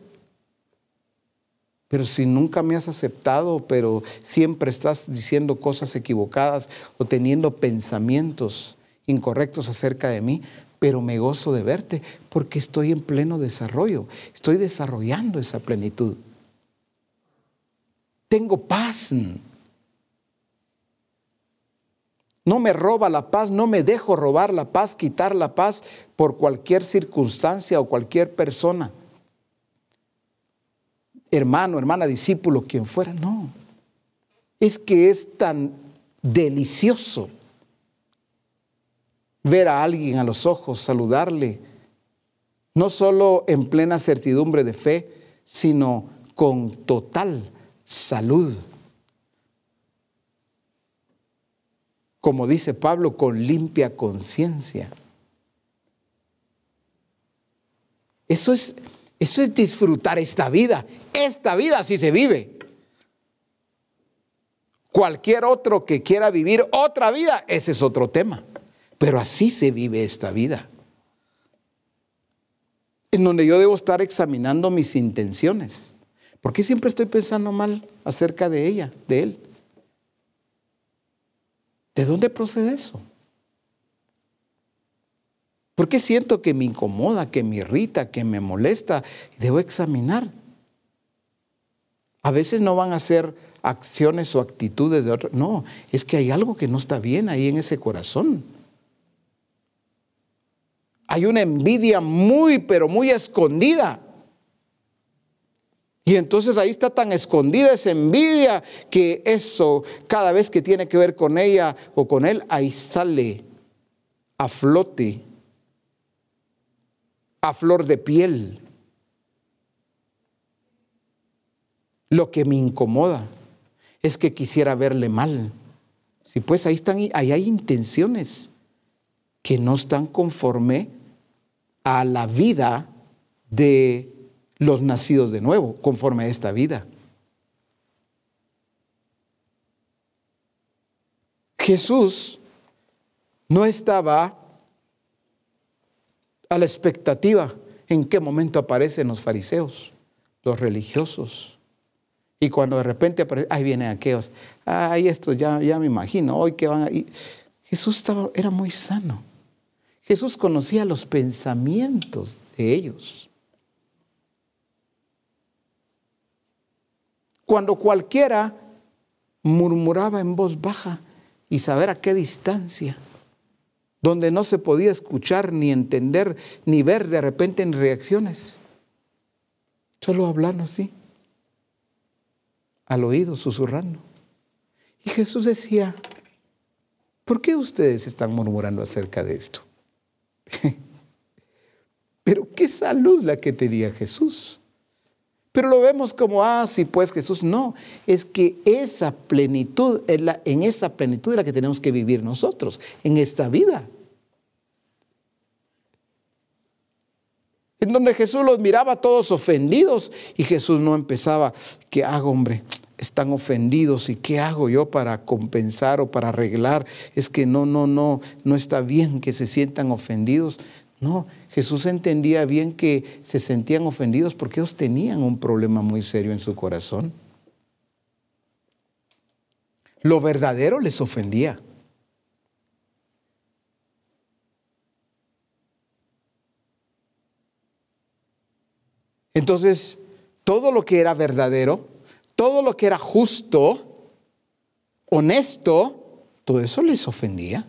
Pero si nunca me has aceptado, pero siempre estás diciendo cosas equivocadas o teniendo pensamientos incorrectos acerca de mí, pero me gozo de verte porque estoy en pleno desarrollo, estoy desarrollando esa plenitud. Tengo paz. No me roba la paz, no me dejo robar la paz, quitar la paz por cualquier circunstancia o cualquier persona. Hermano, hermana, discípulo, quien fuera, no. Es que es tan delicioso ver a alguien a los ojos, saludarle, no solo en plena certidumbre de fe, sino con total salud. Como dice Pablo, con limpia conciencia. Eso es, eso es disfrutar esta vida. Esta vida así se vive. Cualquier otro que quiera vivir otra vida, ese es otro tema. Pero así se vive esta vida. En donde yo debo estar examinando mis intenciones. ¿Por qué siempre estoy pensando mal acerca de ella, de él? ¿De dónde procede eso? ¿Por qué siento que me incomoda, que me irrita, que me molesta? Debo examinar. A veces no van a ser acciones o actitudes de otros. No, es que hay algo que no está bien ahí en ese corazón. Hay una envidia muy, pero muy escondida. Y entonces ahí está tan escondida esa envidia que eso, cada vez que tiene que ver con ella o con él, ahí sale a flote, a flor de piel. Lo que me incomoda es que quisiera verle mal. Si pues ahí están, ahí hay intenciones que no están conforme a la vida de los nacidos de nuevo, conforme a esta vida. Jesús no estaba a la expectativa en qué momento aparecen los fariseos, los religiosos. Y cuando de repente aparece, ahí vienen aquellos, ay, esto ya, ya me imagino, hoy que van a Jesús estaba, era muy sano. Jesús conocía los pensamientos de ellos. Cuando cualquiera murmuraba en voz baja y saber a qué distancia, donde no se podía escuchar ni entender ni ver de repente en reacciones, solo hablando así, al oído, susurrando. Y Jesús decía, ¿por qué ustedes están murmurando acerca de esto? Pero qué salud la que tenía Jesús. Pero lo vemos como, ah, sí, pues Jesús, no, es que esa plenitud, en esa plenitud es la que tenemos que vivir nosotros, en esta vida. En donde Jesús los miraba todos ofendidos y Jesús no empezaba, ¿qué hago, hombre? Están ofendidos y ¿qué hago yo para compensar o para arreglar? Es que no, no, no, no está bien que se sientan ofendidos. No, Jesús entendía bien que se sentían ofendidos porque ellos tenían un problema muy serio en su corazón. Lo verdadero les ofendía. Entonces, todo lo que era verdadero, todo lo que era justo, honesto, todo eso les ofendía.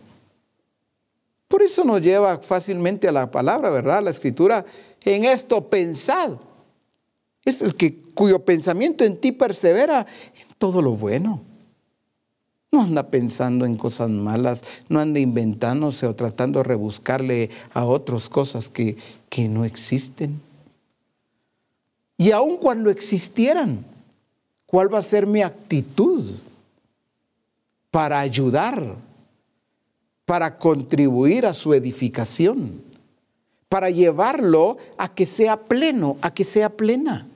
Por eso nos lleva fácilmente a la palabra, ¿verdad? La escritura, en esto pensad. Es el que cuyo pensamiento en ti persevera en todo lo bueno. No anda pensando en cosas malas, no anda inventándose o tratando de rebuscarle a otras cosas que, que no existen. Y aun cuando existieran, ¿cuál va a ser mi actitud para ayudar? Para contribuir a su edificación, para llevarlo a que sea pleno, a que sea plena.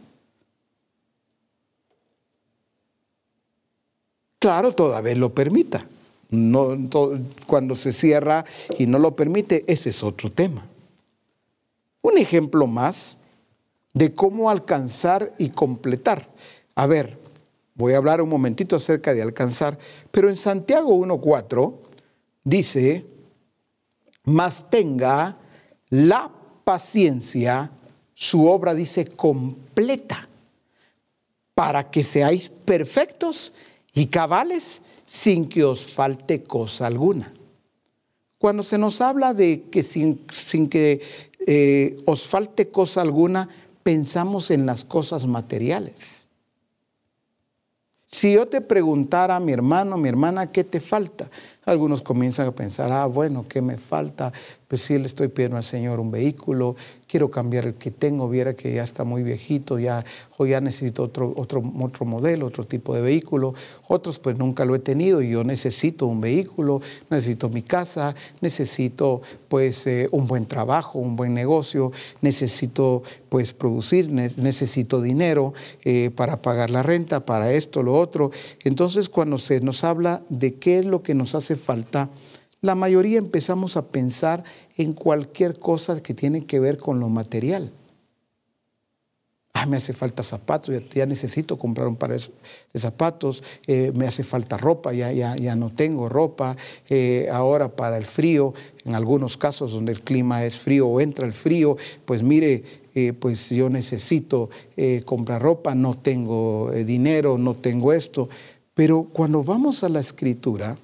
Claro, todavía lo permita. No, cuando se cierra y no lo permite, ese es otro tema. Un ejemplo más de cómo alcanzar y completar. A ver, voy a hablar un momentito acerca de alcanzar, pero en Santiago 1.4 dice, mas tenga la paciencia, su obra dice completa, para que seáis perfectos y cabales sin que os falte cosa alguna. Cuando se nos habla de que sin, sin que eh, os falte cosa alguna, pensamos en las cosas materiales. Si yo te preguntara, mi hermano, mi hermana, ¿qué te falta? Algunos comienzan a pensar, ah, bueno, ¿qué me falta? Pues sí, le estoy pidiendo al Señor un vehículo, quiero cambiar el que tengo, viera que ya está muy viejito, ya, o ya necesito otro, otro, otro modelo, otro tipo de vehículo. Otros pues nunca lo he tenido yo necesito un vehículo, necesito mi casa, necesito pues eh, un buen trabajo, un buen negocio, necesito pues producir, necesito dinero eh, para pagar la renta, para esto, lo otro. Entonces cuando se nos habla de qué es lo que nos hace falta, la mayoría empezamos a pensar en cualquier cosa que tiene que ver con lo material. Ah, me hace falta zapatos, ya, necesito comprar un par de zapatos, eh, me hace falta ropa, ya, ya, ya no tengo ropa. Eh, ahora para el frío, en algunos casos donde el clima es frío o entra el frío, pues mire, eh, pues yo necesito comprar ropa, no tengo dinero, no tengo esto. Pero cuando vamos a la escritura,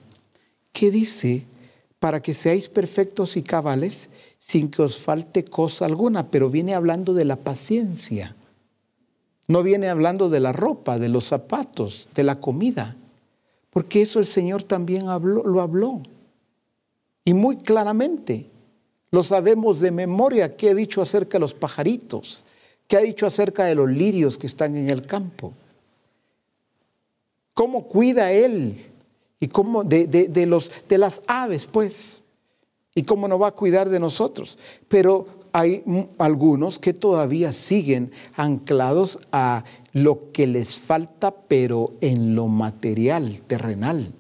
¿qué dice? Para que seáis perfectos y cabales sin que os falte cosa alguna, pero viene hablando de la paciencia. No viene hablando de la ropa, de los zapatos, de la comida, porque eso el Señor también habló, lo habló. Y muy claramente, lo sabemos de memoria, que ha dicho acerca de los pajaritos, que ha dicho acerca de los lirios que están en el campo. ¿Cómo cuida Él y cómo de, los, de las aves, pues, y cómo no va a cuidar de nosotros. Pero hay algunos que todavía siguen anclados a lo que les falta, pero en lo material, terrenal.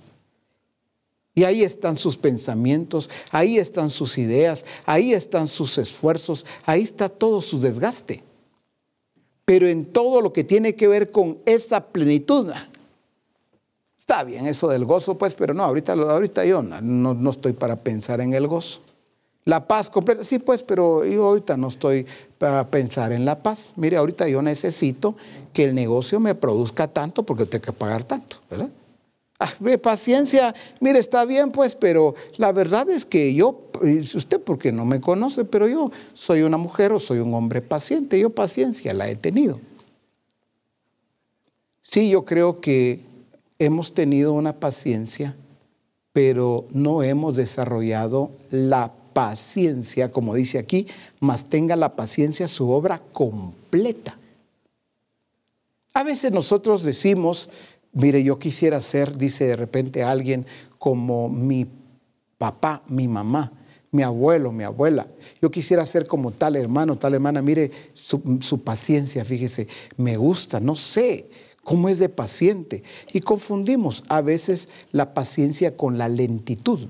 Y ahí están sus pensamientos, ahí están sus ideas, ahí están sus esfuerzos, ahí está todo su desgaste. Pero en todo lo que tiene que ver con esa plenitud, está bien eso del gozo, pues, pero no, ahorita, ahorita yo no, no estoy para pensar en el gozo. La paz completa, sí, pues, pero yo ahorita no estoy para pensar en la paz. Mire, ahorita yo necesito que el negocio me produzca tanto porque tengo que pagar tanto, ¿verdad? Ah, paciencia, mire, está bien pues, pero la verdad es que yo, usted porque no me conoce, pero yo soy una mujer o soy un hombre paciente, yo paciencia la he tenido. Sí, yo creo que hemos tenido una paciencia, pero no hemos desarrollado la paciencia, como dice aquí, más tenga la paciencia su obra completa. A veces nosotros decimos, Mire, yo quisiera ser, dice de repente alguien, como mi papá, mi mamá, mi abuelo, mi abuela. Yo quisiera ser como tal hermano, tal hermana. Mire su, paciencia, fíjese, me gusta, no sé cómo es de paciente. Y confundimos a veces la paciencia con la lentitud.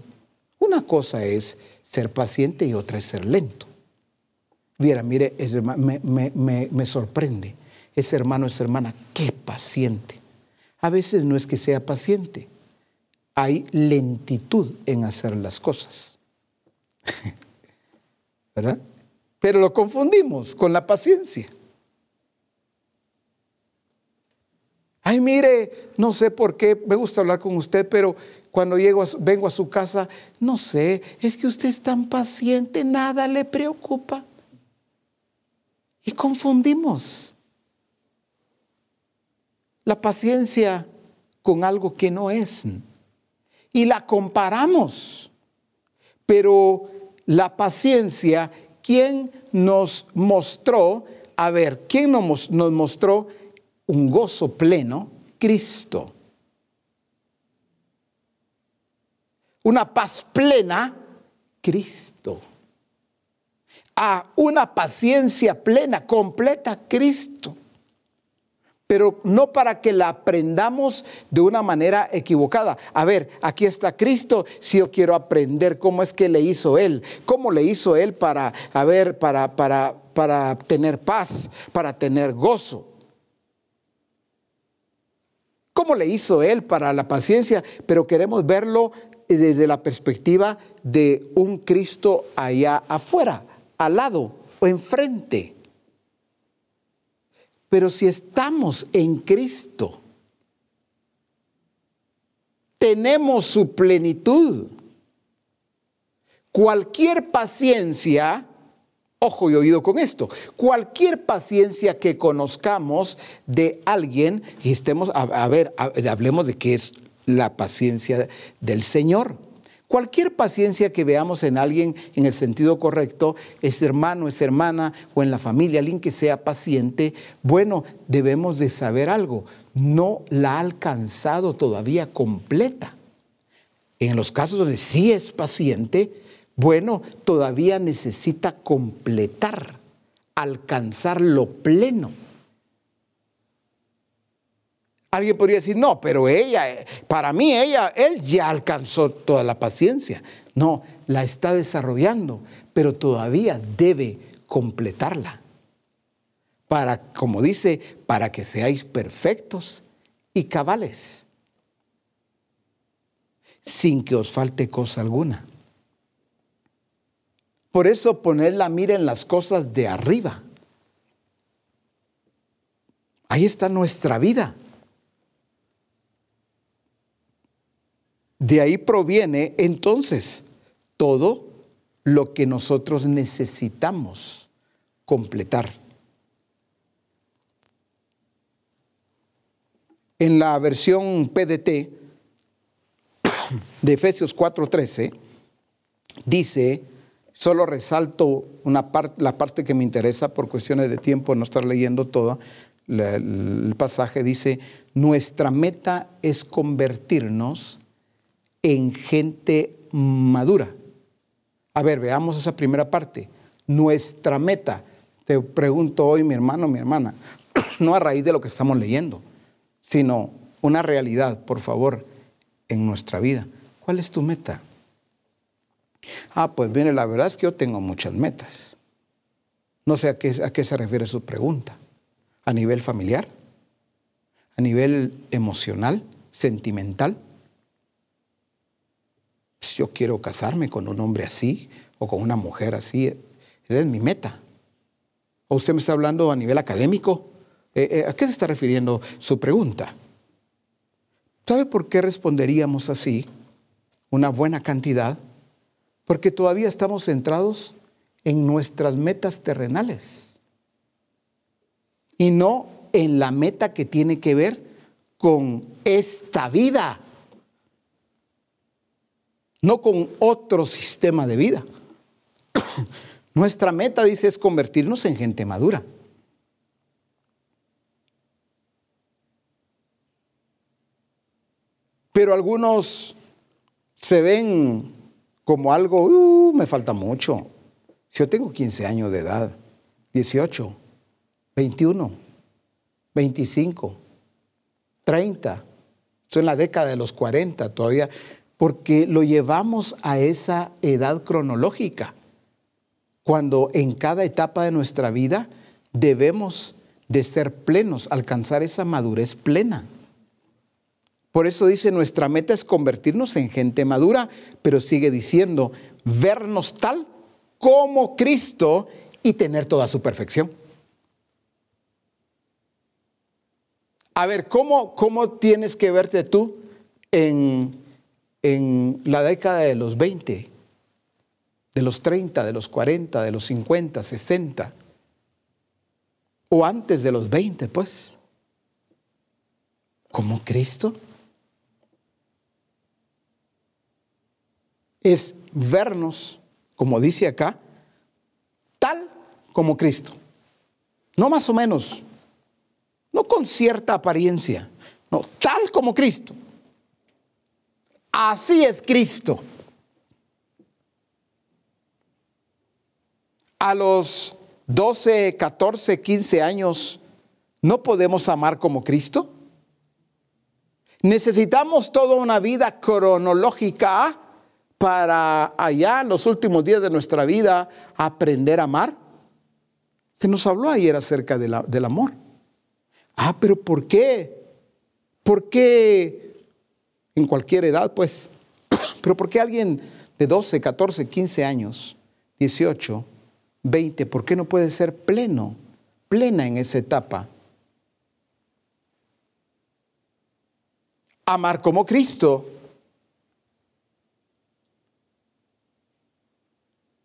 Una cosa es ser paciente y otra es ser lento. Viera, mire, me, me sorprende. Ese hermano, esa hermana, qué paciente a veces no es que sea paciente, hay lentitud en hacer las cosas. ¿Verdad? Pero lo confundimos con la paciencia. Ay, mire, no sé por qué, me gusta hablar con usted, pero cuando llego vengo a su casa, no sé, es que usted es tan paciente, nada le preocupa. Y confundimos la paciencia con algo que no es. Y la comparamos. Pero la paciencia, ¿quién nos mostró? A ver, ¿quién nos, nos mostró un gozo pleno? Cristo. Una paz plena, Cristo. A una paciencia plena, completa, Cristo pero no para que la aprendamos de una manera equivocada. A ver, aquí está Cristo, si yo quiero aprender cómo es que le hizo Él, cómo le hizo Él para, a ver, para, para, para tener paz, para tener gozo. ¿Cómo le hizo Él para la paciencia? Pero queremos verlo desde la perspectiva de un Cristo allá afuera, al lado o enfrente. Pero si estamos en Cristo, tenemos su plenitud. Cualquier paciencia, ojo y oído con esto, cualquier paciencia que conozcamos de alguien y estemos, a, ver, hablemos de qué es la paciencia del Señor. Cualquier paciencia que veamos en alguien en el sentido correcto, es hermano, es hermana o en la familia, alguien que sea paciente, bueno, debemos de saber algo, no la ha alcanzado todavía completa. En los casos donde sí es paciente, bueno, todavía necesita completar, alcanzar lo pleno. Alguien podría decir, no, pero ella, para mí ella, él ya alcanzó toda la paciencia. No, la está desarrollando, pero todavía debe completarla. Para, como dice, para que seáis perfectos y cabales, sin que os falte cosa alguna. Por eso poner la mira en las cosas de arriba. Ahí está nuestra vida. De ahí proviene entonces todo lo que nosotros necesitamos completar. En la versión PDT de Efesios 4:13 dice, solo resalto una parte, la parte que me interesa por cuestiones de tiempo, no estar leyendo todo, el pasaje dice, nuestra meta es convertirnos en gente madura. A ver, veamos esa primera parte. Nuestra meta, te pregunto hoy mi hermano, mi hermana, no a raíz de lo que estamos leyendo, sino una realidad, por favor, en nuestra vida. ¿Cuál es tu meta? Ah, pues viene, la verdad es que yo tengo muchas metas. No sé a qué, a qué se refiere su pregunta. ¿A nivel familiar? ¿A nivel emocional? ¿Sentimental? Si yo quiero casarme con un hombre así o con una mujer así. Esa es mi meta. ¿O usted me está hablando a nivel académico? Eh, eh, ¿A qué se está refiriendo su pregunta? ¿Sabe por qué responderíamos así? Una buena cantidad. Porque todavía estamos centrados en nuestras metas terrenales y no en la meta que tiene que ver con esta vida, no con otro sistema de vida. Nuestra meta, dice, es convertirnos en gente madura. Pero algunos se ven como algo, uh, me falta mucho. Si yo tengo 15 años de edad, 18, 21, 25, 30, estoy en la década de los 40 todavía, porque lo llevamos a esa edad cronológica, cuando en cada etapa de nuestra vida debemos de ser plenos, alcanzar esa madurez plena. Por eso dice, nuestra meta es convertirnos en gente madura, pero sigue diciendo, vernos tal como Cristo y tener toda su perfección. A ver, ¿cómo, cómo tienes que verte tú en, en la década de los 20, de los 30, de los 40, de los 50, 60? O antes de los 20, pues. ¿Como Cristo? Es vernos, como dice acá, tal como Cristo. No más o menos, no con cierta apariencia, no, tal como Cristo. Así es Cristo. A los 12, 14, 15 años, ¿no podemos amar como Cristo? Necesitamos toda una vida cronológica para allá en los últimos días de nuestra vida aprender a amar? Se nos habló ayer acerca del amor. Ah, pero ¿por qué? ¿Por qué en cualquier edad, pues? Pero ¿por qué alguien de 12, 14, 15 años, 18, 20, ¿por qué no puede ser pleno, plena en esa etapa? Amar como Cristo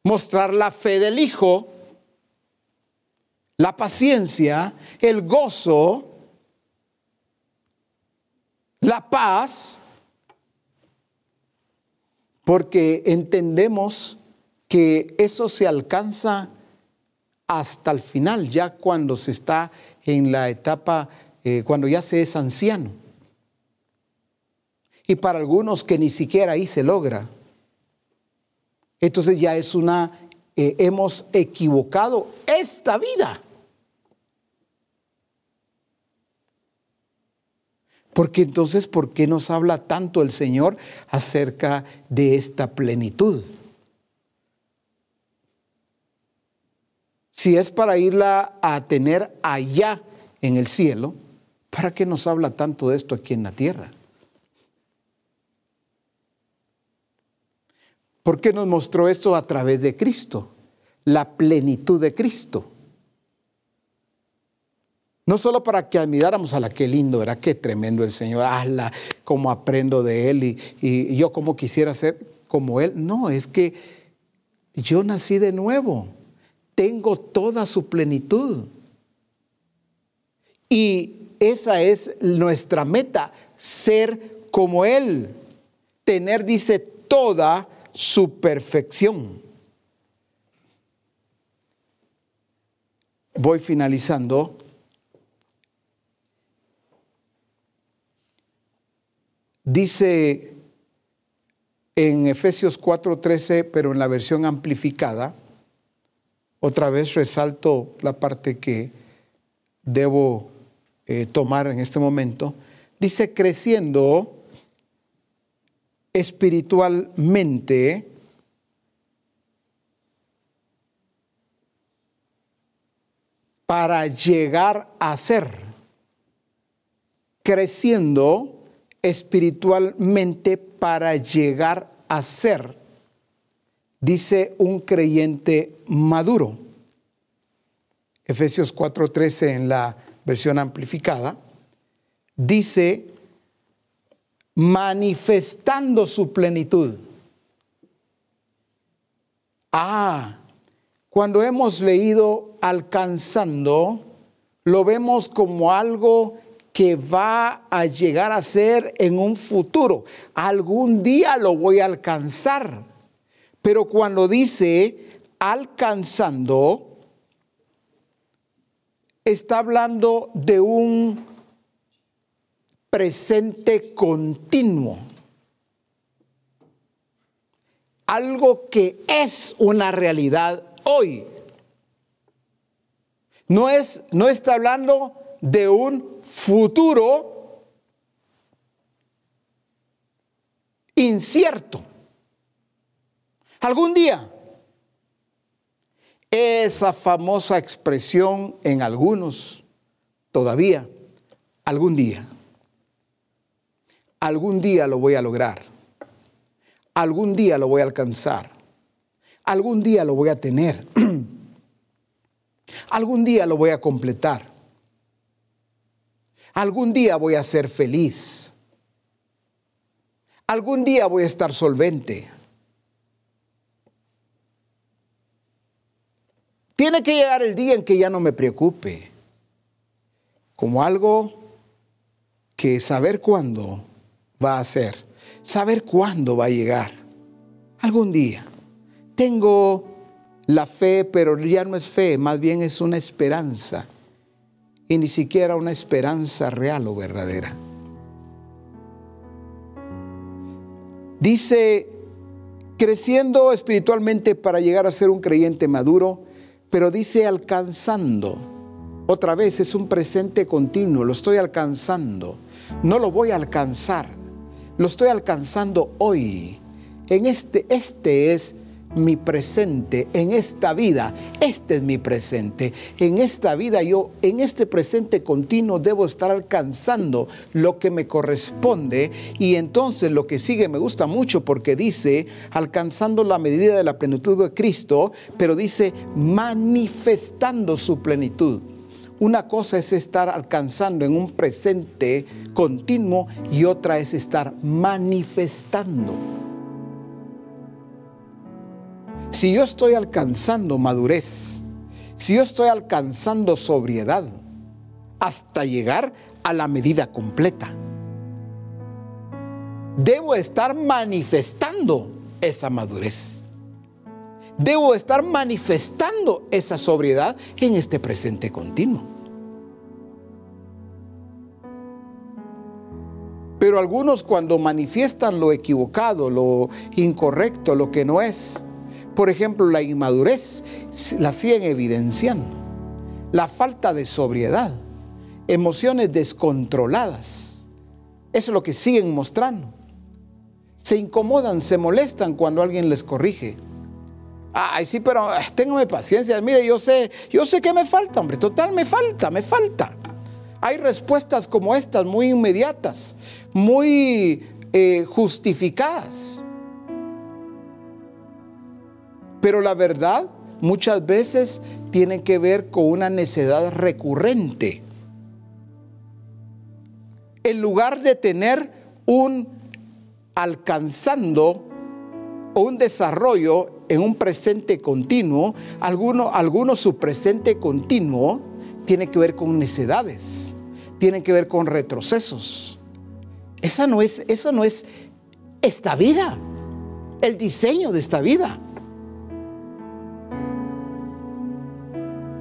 mostrar la fe del Hijo, la paciencia, el gozo, la paz, porque entendemos que eso se alcanza hasta el final, ya cuando se está en la etapa, eh, cuando ya se es anciano. Y para algunos que ni siquiera ahí se logra entonces ya es una, eh, hemos equivocado esta vida. Porque entonces, ¿por qué nos habla tanto el Señor acerca de esta plenitud? Si es para irla a tener allá en el cielo, ¿para qué nos habla tanto de esto aquí en la tierra? ¿Por qué nos mostró esto a través de Cristo? La plenitud de Cristo. No solo para que admiráramos a la que lindo, era qué tremendo el Señor, hazla, cómo aprendo de Él y, y yo como quisiera ser como Él. No, es que yo nací de nuevo, tengo toda su plenitud. Y esa es nuestra meta, ser como Él, tener, dice, toda su perfección. Voy finalizando. Dice en Efesios 4:13, pero en la versión amplificada, otra vez resalto la parte que debo eh, tomar en este momento, dice creciendo espiritualmente para llegar a ser, creciendo espiritualmente para llegar a ser, dice un creyente maduro. Efesios 4:13 en la versión amplificada, dice, manifestando su plenitud. Ah, cuando hemos leído alcanzando, lo vemos como algo que va a llegar a ser en un futuro. Algún día lo voy a alcanzar. Pero cuando dice alcanzando, está hablando de un presente continuo. Algo que es una realidad hoy. No, es, no está hablando de un futuro incierto. Algún día, esa famosa expresión en algunos, todavía, algún día, algún día lo voy a lograr, algún día lo voy a alcanzar, algún día lo voy a tener, algún día lo voy a completar. Algún día voy a ser feliz. Algún día voy a estar solvente. Tiene que llegar el día en que ya no me preocupe. Como algo que saber cuándo va a ser. Saber cuándo va a llegar. Algún día. Tengo la fe, pero ya no es fe, más bien es una esperanza y ni siquiera una esperanza real o verdadera. Dice, creciendo espiritualmente para llegar a ser un creyente maduro, pero dice alcanzando. Otra vez es un presente continuo, lo estoy alcanzando. No lo voy a alcanzar, lo estoy alcanzando hoy. En este, este es mi presente en esta vida. Este es mi presente. En esta vida yo, en este presente continuo, debo estar alcanzando lo que me corresponde. Y entonces lo que sigue me gusta mucho porque dice, alcanzando la medida de la plenitud de Cristo, pero dice, manifestando su plenitud. Una cosa es estar alcanzando en un presente continuo y otra es estar manifestando. Si yo estoy alcanzando madurez, si yo estoy alcanzando sobriedad, hasta llegar a la medida completa, debo estar manifestando esa madurez. Debo estar manifestando esa sobriedad en este presente continuo. Pero algunos cuando manifiestan lo equivocado, lo incorrecto, lo que no es, por ejemplo, la inmadurez la siguen evidenciando, la falta de sobriedad, emociones descontroladas. Eso es lo que siguen mostrando. Se incomodan, se molestan cuando alguien les corrige. Ay, sí, pero eh, téngame paciencia. Mire, yo sé, yo sé que me falta, hombre. Total, me falta, me falta. Hay respuestas como estas, muy inmediatas, muy eh, justificadas. Pero la verdad muchas veces tiene que ver con una necedad recurrente. En lugar de tener un alcanzando o un desarrollo en un presente continuo, alguno, alguno su presente continuo tiene que ver con necedades, tiene que ver con retrocesos. Esa no es, eso no es esta vida, el diseño de esta vida.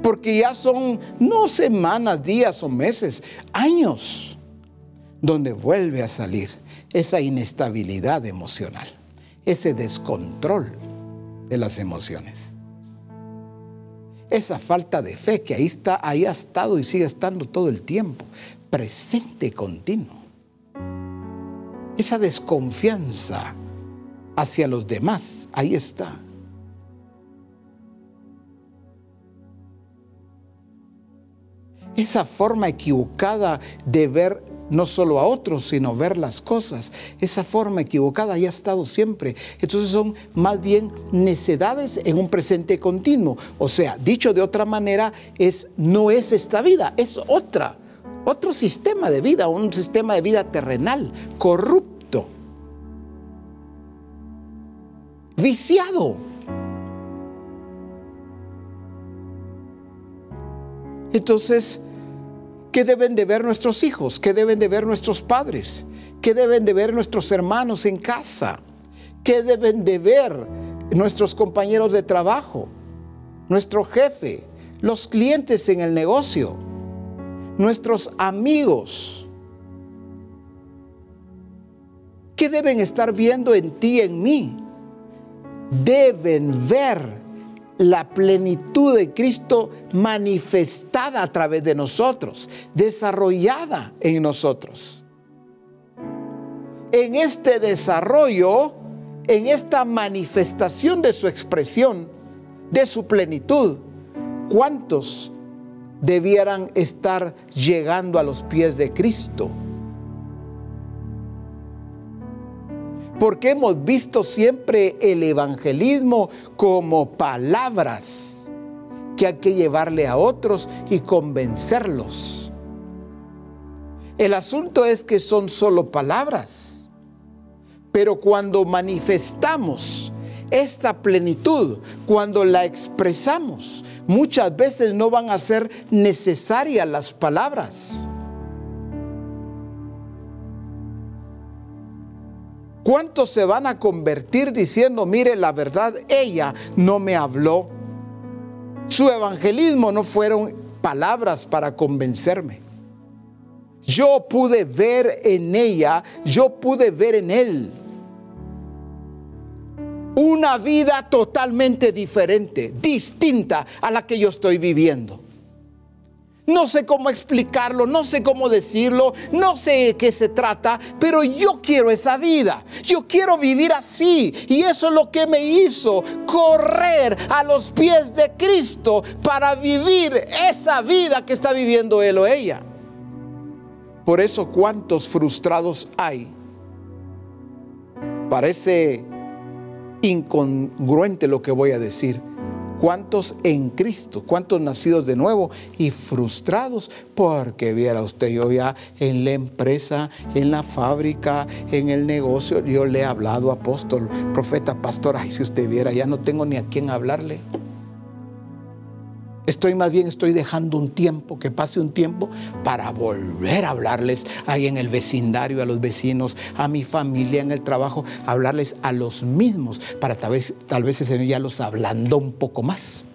porque ya son no semanas, días o meses, años, donde vuelve a salir esa inestabilidad emocional, ese descontrol de las emociones. Esa falta de fe que ahí está, ahí ha estado y sigue estando todo el tiempo, presente continuo. esa desconfianza hacia los demás, ahí está. Esa forma equivocada de ver no solo a otros, sino ver las cosas. Esa forma equivocada ya ha estado siempre. Entonces son más bien necedades en un presente continuo. O sea, dicho de otra manera, es, no es esta vida, es otra. Otro sistema de vida, un sistema de vida terrenal, corrupto, viciado. Entonces, ¿Qué deben de ver nuestros hijos? ¿Qué deben de ver nuestros padres? ¿Qué deben de ver nuestros hermanos en casa? ¿Qué deben de ver nuestros compañeros de trabajo? Nuestro jefe, los clientes en el negocio, nuestros amigos. ¿Qué deben estar viendo en ti en mí? Deben ver la plenitud de Cristo manifestada a través de nosotros, desarrollada en nosotros. En este desarrollo, en esta manifestación de su expresión, de su plenitud, ¿cuántos debieran estar llegando a los pies de Cristo? Porque hemos visto siempre el evangelismo como palabras que hay que llevarle a otros y convencerlos. El asunto es que son solo palabras, pero cuando manifestamos esta plenitud, cuando la expresamos, muchas veces no van a ser necesarias las palabras ¿Cuántos se van a convertir diciendo, mire, la verdad, ella no me habló? Su evangelismo no fueron palabras para convencerme. Yo pude ver en ella, yo pude ver en él una vida totalmente diferente, distinta a la que yo estoy viviendo. No sé cómo explicarlo, no sé cómo decirlo, no sé de qué se trata, pero yo quiero esa vida. Yo quiero vivir así. Y eso es lo que me hizo correr a los pies de Cristo para vivir esa vida que está viviendo él o ella. Por eso cuántos frustrados hay. Parece incongruente lo que voy a decir ¿Cuántos en Cristo? ¿Cuántos nacidos de nuevo y frustrados? Porque viera usted, yo ya en la empresa, en la fábrica, en el negocio, yo le he hablado, apóstol, profeta, pastor, ay, si usted viera, ya no tengo ni a quién hablarle. Estoy más bien, estoy dejando un tiempo, que pase un tiempo para volver a hablarles ahí en el vecindario, a los vecinos, a mi familia, en el trabajo, hablarles a los mismos, para tal vez, tal vez el Señor ya los hablando un poco más.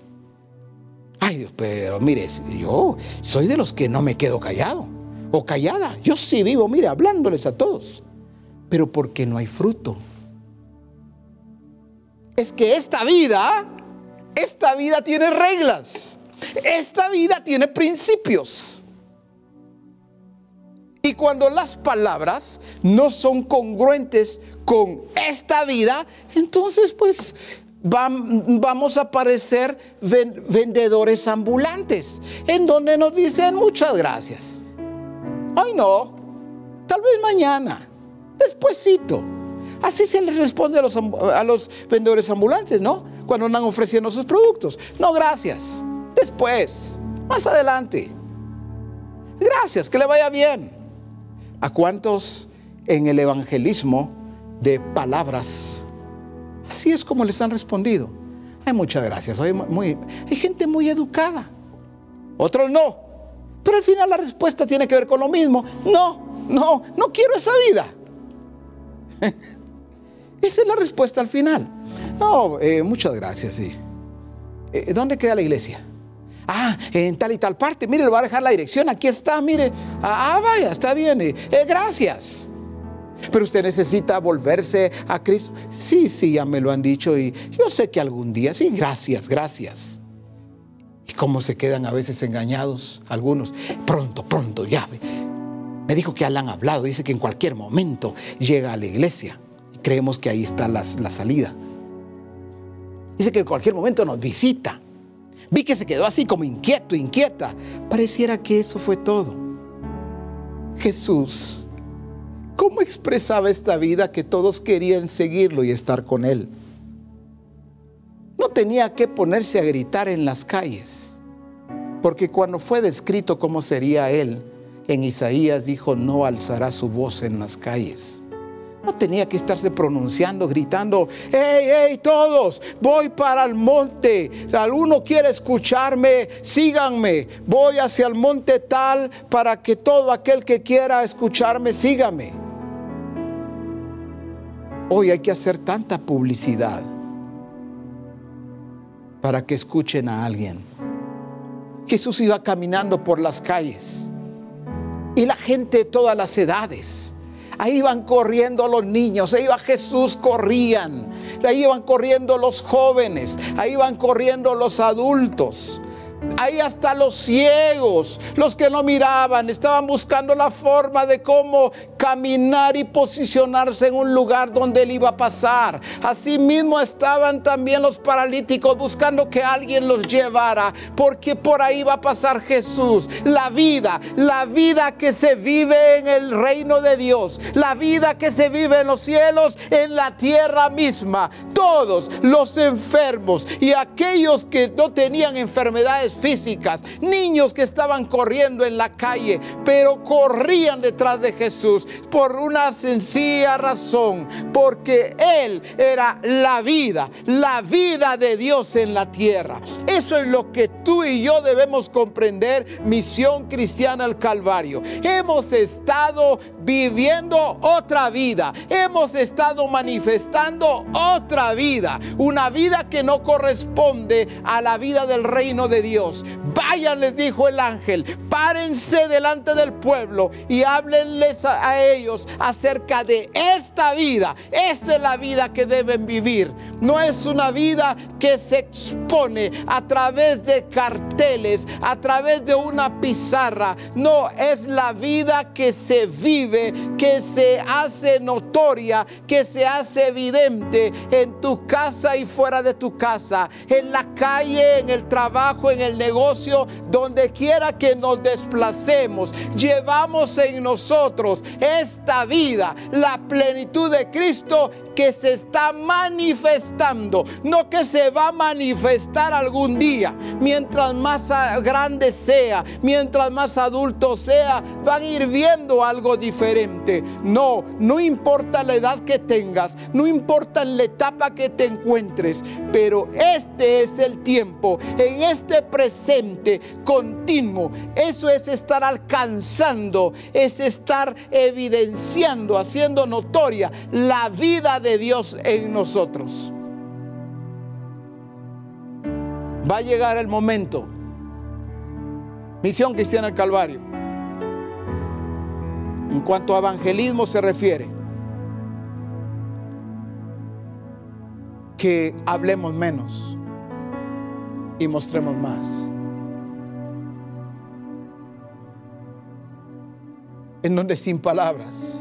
Ay, Dios, pero mire, yo soy de los que no me quedo callado o callada. Yo sí vivo, mire, hablándoles a todos, pero porque no hay fruto. Es que esta vida, esta vida tiene reglas. Esta vida tiene principios. Y cuando las palabras no son congruentes con esta vida, entonces pues vamos a parecer vendedores ambulantes, en donde nos dicen muchas gracias. Hoy no, tal vez mañana, despuesito. Así se les responde a los vendedores ambulantes, ¿no? Cuando andan ofreciendo sus productos. No, gracias. Después, más adelante. Gracias, que le vaya bien. ¿A cuántos en el evangelismo de palabras? Así es como les han respondido. Hay muchas gracias. Hay, muy, hay gente muy educada. Otros no. Pero al final la respuesta tiene que ver con lo mismo. No, no, no quiero esa vida. Esa es la respuesta al final. No, eh, muchas gracias. Sí. Eh, ¿Dónde queda la iglesia? Ah, en tal y tal parte, mire, le voy a dejar la dirección, aquí está, mire. Ah, ah vaya, está bien, eh, eh, gracias. Pero usted necesita volverse a Cristo. Sí, sí, ya me lo han dicho y yo sé que algún día, sí, gracias, gracias. Y cómo se quedan a veces engañados algunos. Pronto, pronto, ya. Me dijo que Alan ha hablado, dice que en cualquier momento llega a la iglesia. Creemos que ahí está la, la salida. Dice que en cualquier momento nos visita. Vi que se quedó así como inquieto, inquieta. Pareciera que eso fue todo. Jesús, ¿cómo expresaba esta vida que todos querían seguirlo y estar con él? No tenía que ponerse a gritar en las calles, porque cuando fue descrito cómo sería él, en Isaías dijo, no alzará su voz en las calles. No tenía que estarse pronunciando, gritando, hey, hey, todos, voy para el monte. Alguno quiere escucharme, síganme. Voy hacia el monte tal para que todo aquel que quiera escucharme, sígame. Hoy hay que hacer tanta publicidad para que escuchen a alguien. Jesús iba caminando por las calles y la gente de todas las edades Ahí iban corriendo los niños, ahí iba Jesús, corrían. Ahí iban corriendo los jóvenes, ahí iban corriendo los adultos. Ahí hasta los ciegos, los que no miraban, estaban buscando la forma de cómo caminar y posicionarse en un lugar donde él iba a pasar. Asimismo estaban también los paralíticos buscando que alguien los llevara, porque por ahí va a pasar Jesús. La vida, la vida que se vive en el reino de Dios, la vida que se vive en los cielos, en la tierra misma. Todos los enfermos y aquellos que no tenían enfermedades físicas, niños que estaban corriendo en la calle, pero corrían detrás de Jesús por una sencilla razón, porque Él era la vida, la vida de Dios en la tierra. Eso es lo que tú y yo debemos comprender, misión cristiana al Calvario. Hemos estado viviendo otra vida, hemos estado manifestando otra vida, una vida que no corresponde a la vida del reino de Dios. Vayan, les dijo el ángel, párense delante del pueblo y háblenles a, ellos acerca de esta vida. Esta es la vida que deben vivir. No es una vida que se expone a través de carteles, a través de una pizarra. No, es la vida que se vive, que se hace notoria, que se hace evidente en tu casa y fuera de tu casa, en la calle, en el trabajo, en el negocio, donde quiera que nos desplacemos, llevamos en nosotros esta vida, la plenitud de Cristo que se está manifestando, no que se va a manifestar algún día. Mientras más grande sea, mientras más adulto sea, van a ir viendo algo diferente. No, no importa la edad que tengas, no importa la etapa que te encuentres, pero este es el tiempo, en este presente continuo. Eso es estar alcanzando, es estar evidenciando, haciendo notoria la vida de Dios en nosotros. Va a llegar el momento. Misión cristiana al Calvario. En cuanto a evangelismo se refiere, que hablemos menos y mostremos más. En donde sin palabras,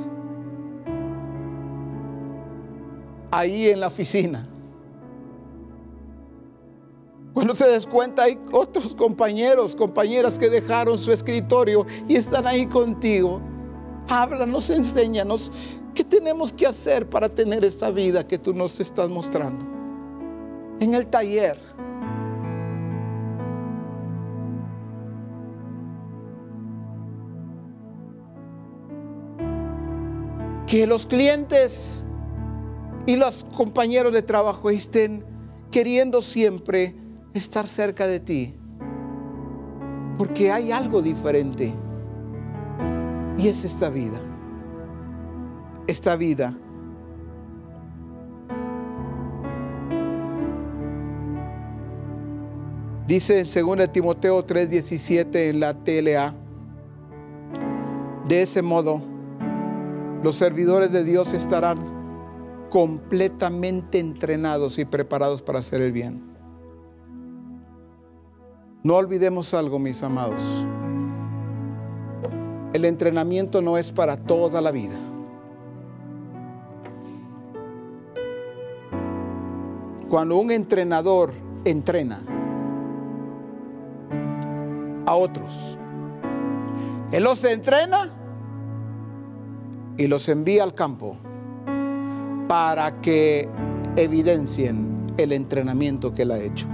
ahí en la oficina, cuando se des cuenta hay otros compañeros, compañeras que dejaron su escritorio y están ahí contigo. Háblanos, enséñanos qué tenemos que hacer para tener esa vida que tú nos estás mostrando. En el taller que los clientes y los compañeros de trabajo estén queriendo siempre estar cerca de ti. Porque hay algo diferente. Y es esta vida. Esta vida. Dice en 2 Timoteo 3:17 en la TLA. De ese modo, los servidores de Dios estarán completamente entrenados y preparados para hacer el bien. No olvidemos algo, mis amados. el entrenamiento no es para toda la vida. Cuando un entrenador entrena a otros, él los entrena y los envía al campo para que evidencien el entrenamiento que él ha hecho.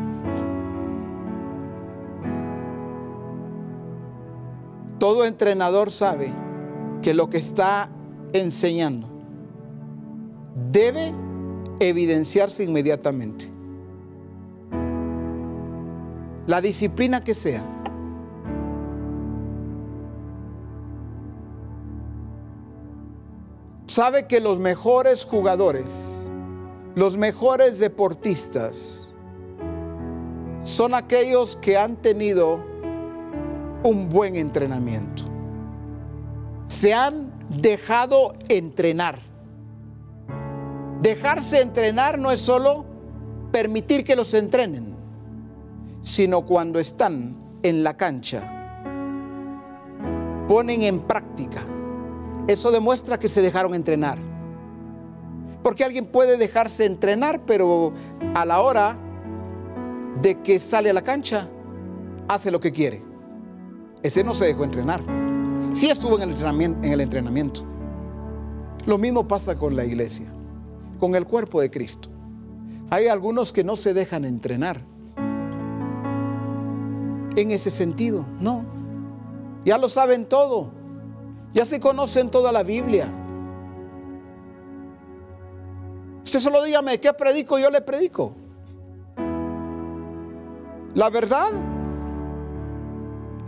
Todo entrenador sabe que lo que está enseñando debe evidenciarse inmediatamente. La disciplina que sea. Sabe que los mejores jugadores, los mejores deportistas, son aquellos que han tenido un buen entrenamiento. Se han dejado entrenar. Dejarse entrenar no es solo permitir que los entrenen, sino cuando están en la cancha, ponen en práctica. Eso demuestra que se dejaron entrenar. Porque alguien puede dejarse entrenar, pero a la hora de que sale a la cancha, hace lo que quiere. Ese no se dejó entrenar. Sí estuvo en el entrenamiento. En el entrenamiento. Lo mismo pasa con la iglesia, con el cuerpo de Cristo. Hay algunos que no se dejan entrenar. En ese sentido, no. Ya lo saben todo. Ya se conocen toda la Biblia. Usted solo dígame, ¿qué predico? Yo le predico. La verdad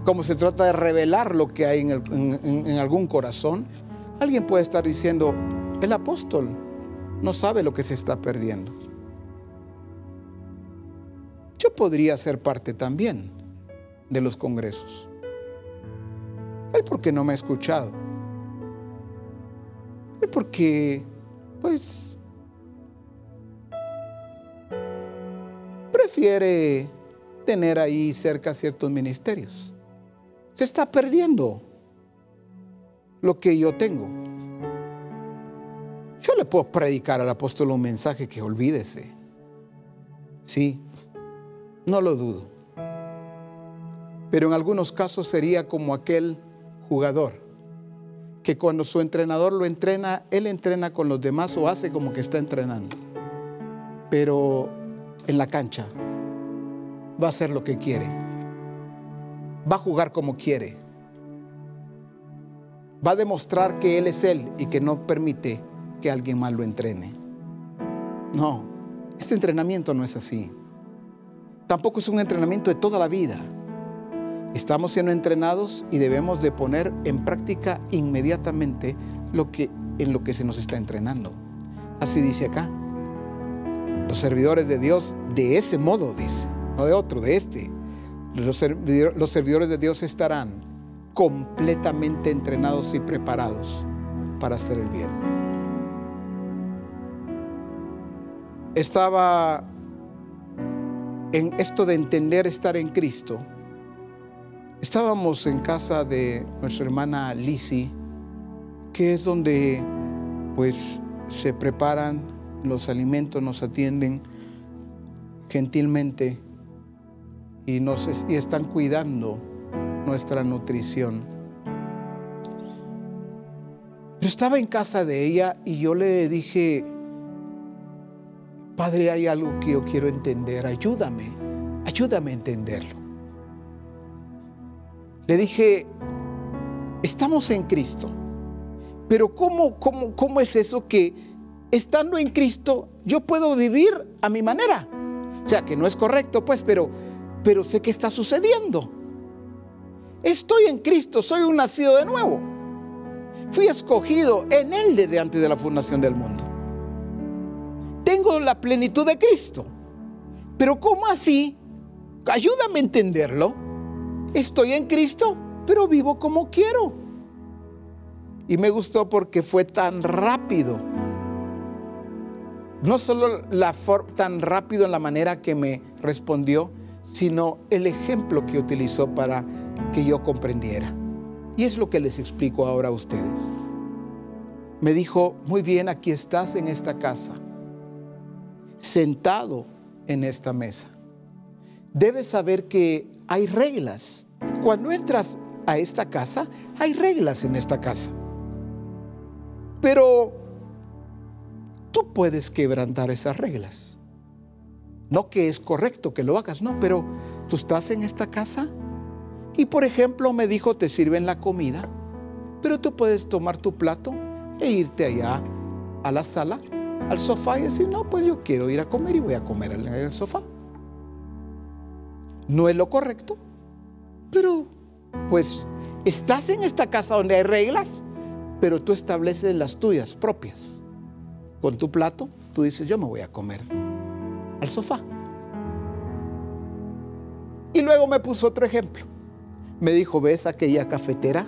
como se trata de revelar lo que hay en, algún corazón, alguien puede estar diciendo, el apóstol no sabe lo que se está perdiendo. Yo podría ser parte también de los congresos. Él porque no me ha escuchado. Él porque, pues, prefiere tener ahí cerca ciertos ministerios se está perdiendo lo que yo tengo. Yo le puedo predicar al apóstol un mensaje que olvídese. Sí, no lo dudo. Pero en algunos casos sería como aquel jugador que cuando su entrenador lo entrena, él entrena con los demás o hace como que está entrenando. Pero en la cancha va a hacer lo que quiere va a jugar como quiere. Va a demostrar que Él es Él y que no permite que alguien más lo entrene. No, este entrenamiento no es así. Tampoco es un entrenamiento de toda la vida. Estamos siendo entrenados y debemos de poner en práctica inmediatamente lo que, en lo que se nos está entrenando. Así dice acá. Los servidores de Dios de ese modo, dice, no de otro, de este los, servidores de Dios estarán completamente entrenados y preparados para hacer el bien. Estaba en esto de entender estar en Cristo. Estábamos en casa de nuestra hermana Lisi, que es donde pues se preparan los alimentos, nos atienden gentilmente y, nos, y están cuidando nuestra nutrición. Pero estaba en casa de ella y yo le dije, Padre, hay algo que yo quiero entender, ayúdame, ayúdame a entenderlo. Le dije, estamos en Cristo, pero ¿cómo, cómo, cómo es eso que estando en Cristo yo puedo vivir a mi manera? O sea, que no es correcto, pues, pero pero sé que está sucediendo. Estoy en Cristo, soy un nacido de nuevo. Fui escogido en Él desde antes de la fundación del mundo. Tengo la plenitud de Cristo. Pero ¿cómo así? Ayúdame a entenderlo. Estoy en Cristo, pero vivo como quiero. Y me gustó porque fue tan rápido. No solo la tan rápido en la manera que me respondió, sino el ejemplo que utilizó para que yo comprendiera. Y es lo que les explico ahora a ustedes. Me dijo, muy bien, aquí estás en esta casa, sentado en esta mesa. Debes saber que hay reglas. Cuando entras a esta casa, hay reglas en esta casa. Pero tú puedes quebrantar esas reglas. No que es correcto que lo hagas, no, pero tú estás en esta casa y por ejemplo me dijo, te sirven la comida, pero tú puedes tomar tu plato e irte allá a la sala, al sofá y decir, no, pues yo quiero ir a comer y voy a comer en el sofá. No es lo correcto, pero pues estás en esta casa donde hay reglas, pero tú estableces las tuyas propias. Con tu plato, tú dices, yo me voy a comer al sofá. Y luego me puso otro ejemplo. Me dijo, ¿ves aquella cafetera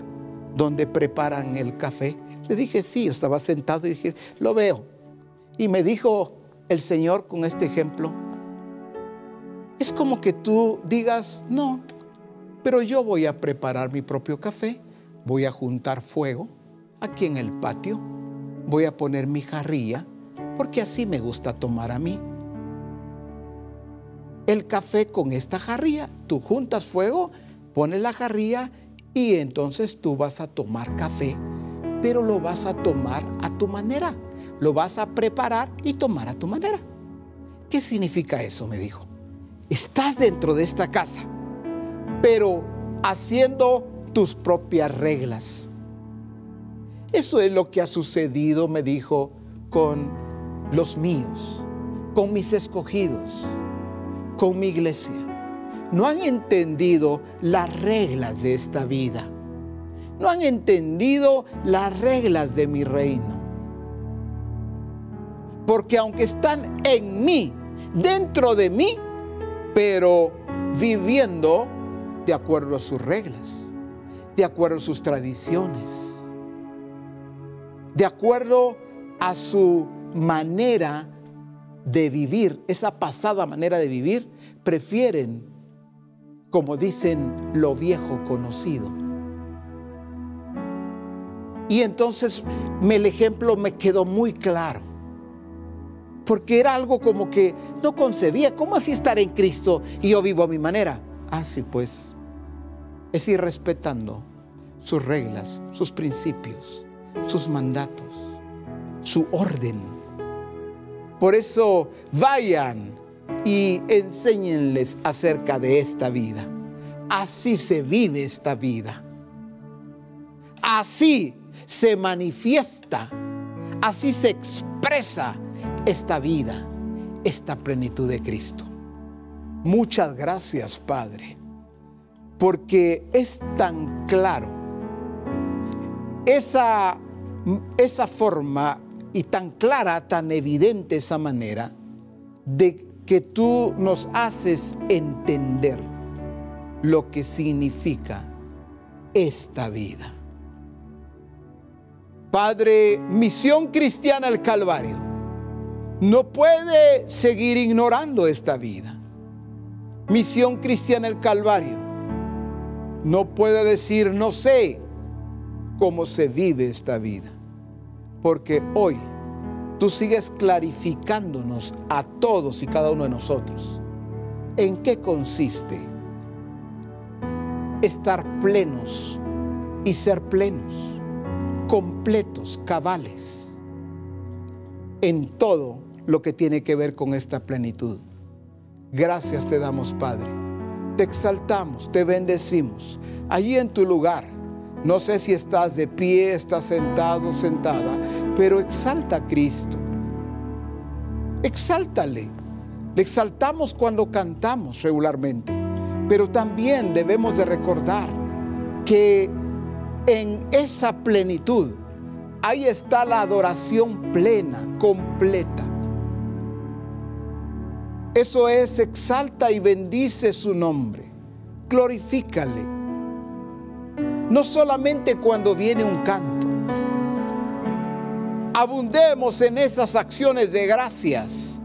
donde preparan el café? Le dije, sí, estaba sentado y dije, lo veo. Y me dijo el Señor con este ejemplo, es como que tú digas, no, pero yo voy a preparar mi propio café, voy a juntar fuego aquí en el patio, voy a poner mi jarrilla, porque así me gusta tomar a mí. El café con esta jarrilla, tú juntas fuego, pones la jarrilla y entonces tú vas a tomar café pero lo vas a tomar a tu manera. Lo vas a preparar y tomar a tu manera. ¿Qué significa eso? Me dijo. Estás dentro de esta casa, pero haciendo tus propias reglas. Eso es lo que ha sucedido, me dijo, con los míos, con mis escogidos, con mi iglesia. No han entendido las reglas de esta vida no han entendido las reglas de mi reino. Porque aunque están en mí, dentro de mí, pero viviendo de acuerdo a sus reglas, de acuerdo a sus tradiciones, de acuerdo a su manera de vivir, esa pasada manera de vivir, prefieren, como dicen, lo viejo conocido y entonces el ejemplo me quedó muy claro. Porque era algo como que no concebía. ¿Cómo así estar en Cristo y yo vivo a mi manera? Así ah, pues. Es ir respetando sus reglas, sus principios, sus mandatos, su orden. Por eso vayan y enséñenles acerca de esta vida. Así se vive esta vida. Así se manifiesta, así se expresa esta vida, esta plenitud de Cristo. Muchas gracias, Padre, porque es tan claro esa, esa forma y tan clara, tan evidente esa manera de que tú nos haces entender lo que significa esta vida. Padre, Misión Cristiana al Calvario no puede seguir ignorando esta vida. Misión Cristiana al Calvario no puede decir, no sé cómo se vive esta vida. Porque hoy tú sigues clarificándonos a todos y cada uno de nosotros en qué consiste estar plenos y ser plenos completos, cabales, en todo lo que tiene que ver con esta plenitud. Gracias te damos, Padre. Te exaltamos, te bendecimos. Allí en tu lugar, no sé si estás de pie, estás sentado, sentada, pero exalta a Cristo. Exáltale. Le exaltamos cuando cantamos regularmente, pero también debemos de recordar que en esa plenitud, ahí está la adoración plena, completa. Eso es, exalta y bendice su nombre, glorifícale. No solamente cuando viene un canto, abundemos en esas acciones de gracias,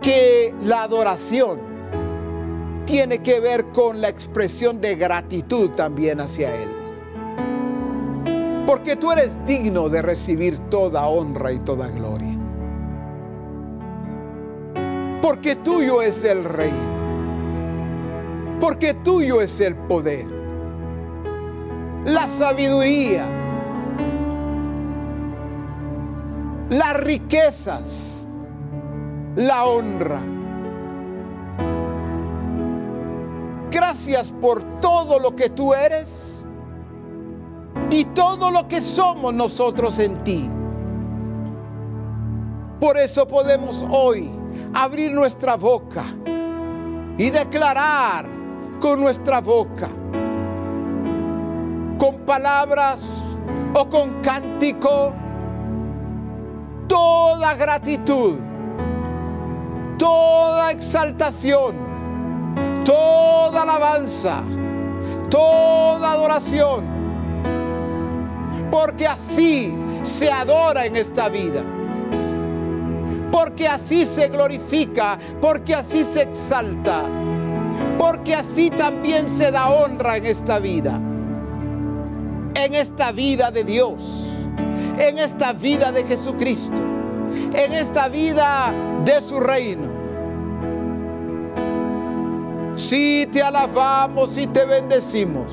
que la adoración tiene que ver con la expresión de gratitud también hacia Él. Porque tú eres digno de recibir toda honra y toda gloria. Porque tuyo es el reino. Porque tuyo es el poder. La sabiduría. Las riquezas. La honra Gracias por todo lo que tú eres y todo lo que somos nosotros en ti. Por eso podemos hoy abrir nuestra boca y declarar con nuestra boca, con palabras o con cántico, toda gratitud, toda exaltación toda alabanza, toda adoración, porque así se adora en esta vida, porque así se glorifica, porque así se exalta, porque así también se da honra en esta vida, en esta vida de Dios, en esta vida de Jesucristo, en esta vida de su reino. Si te alabamos y te bendecimos,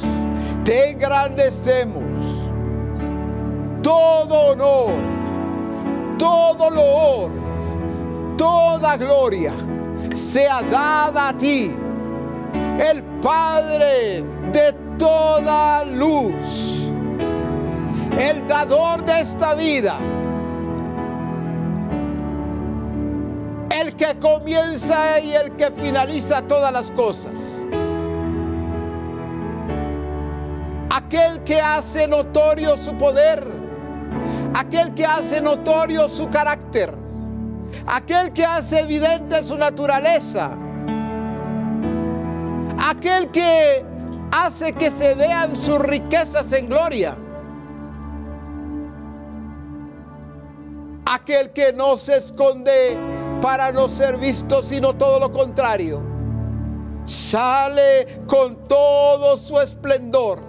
te engrandecemos. Todo honor, todo loor, toda gloria sea dada a ti, el Padre de toda luz, el dador de esta vida el que comienza y el que finaliza todas las cosas. Aquel que hace notorio su poder, aquel que hace notorio su carácter, aquel que hace evidente su naturaleza, aquel que hace que se vean sus riquezas en gloria. Aquel que no se esconde para no ser visto, sino todo lo contrario. Sale con todo su esplendor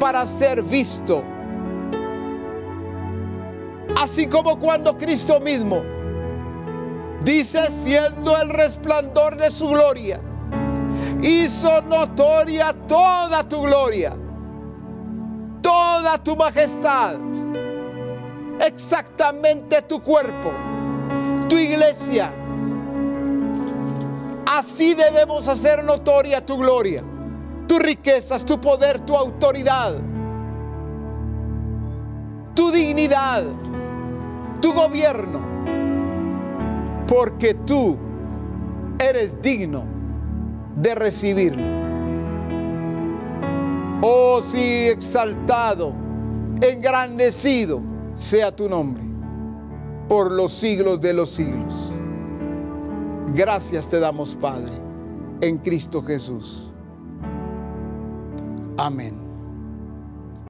para ser visto. Así como cuando Cristo mismo dice, siendo el resplandor de su gloria, hizo notoria toda tu gloria, toda tu majestad, exactamente tu cuerpo tu iglesia. Así debemos hacer notoria tu gloria, tus riquezas, tu poder, tu autoridad, tu dignidad, tu gobierno, porque tú eres digno de recibirlo. Oh, sí, exaltado, engrandecido sea tu nombre por los siglos de los siglos. Gracias te damos, Padre, en Cristo Jesús. Amén.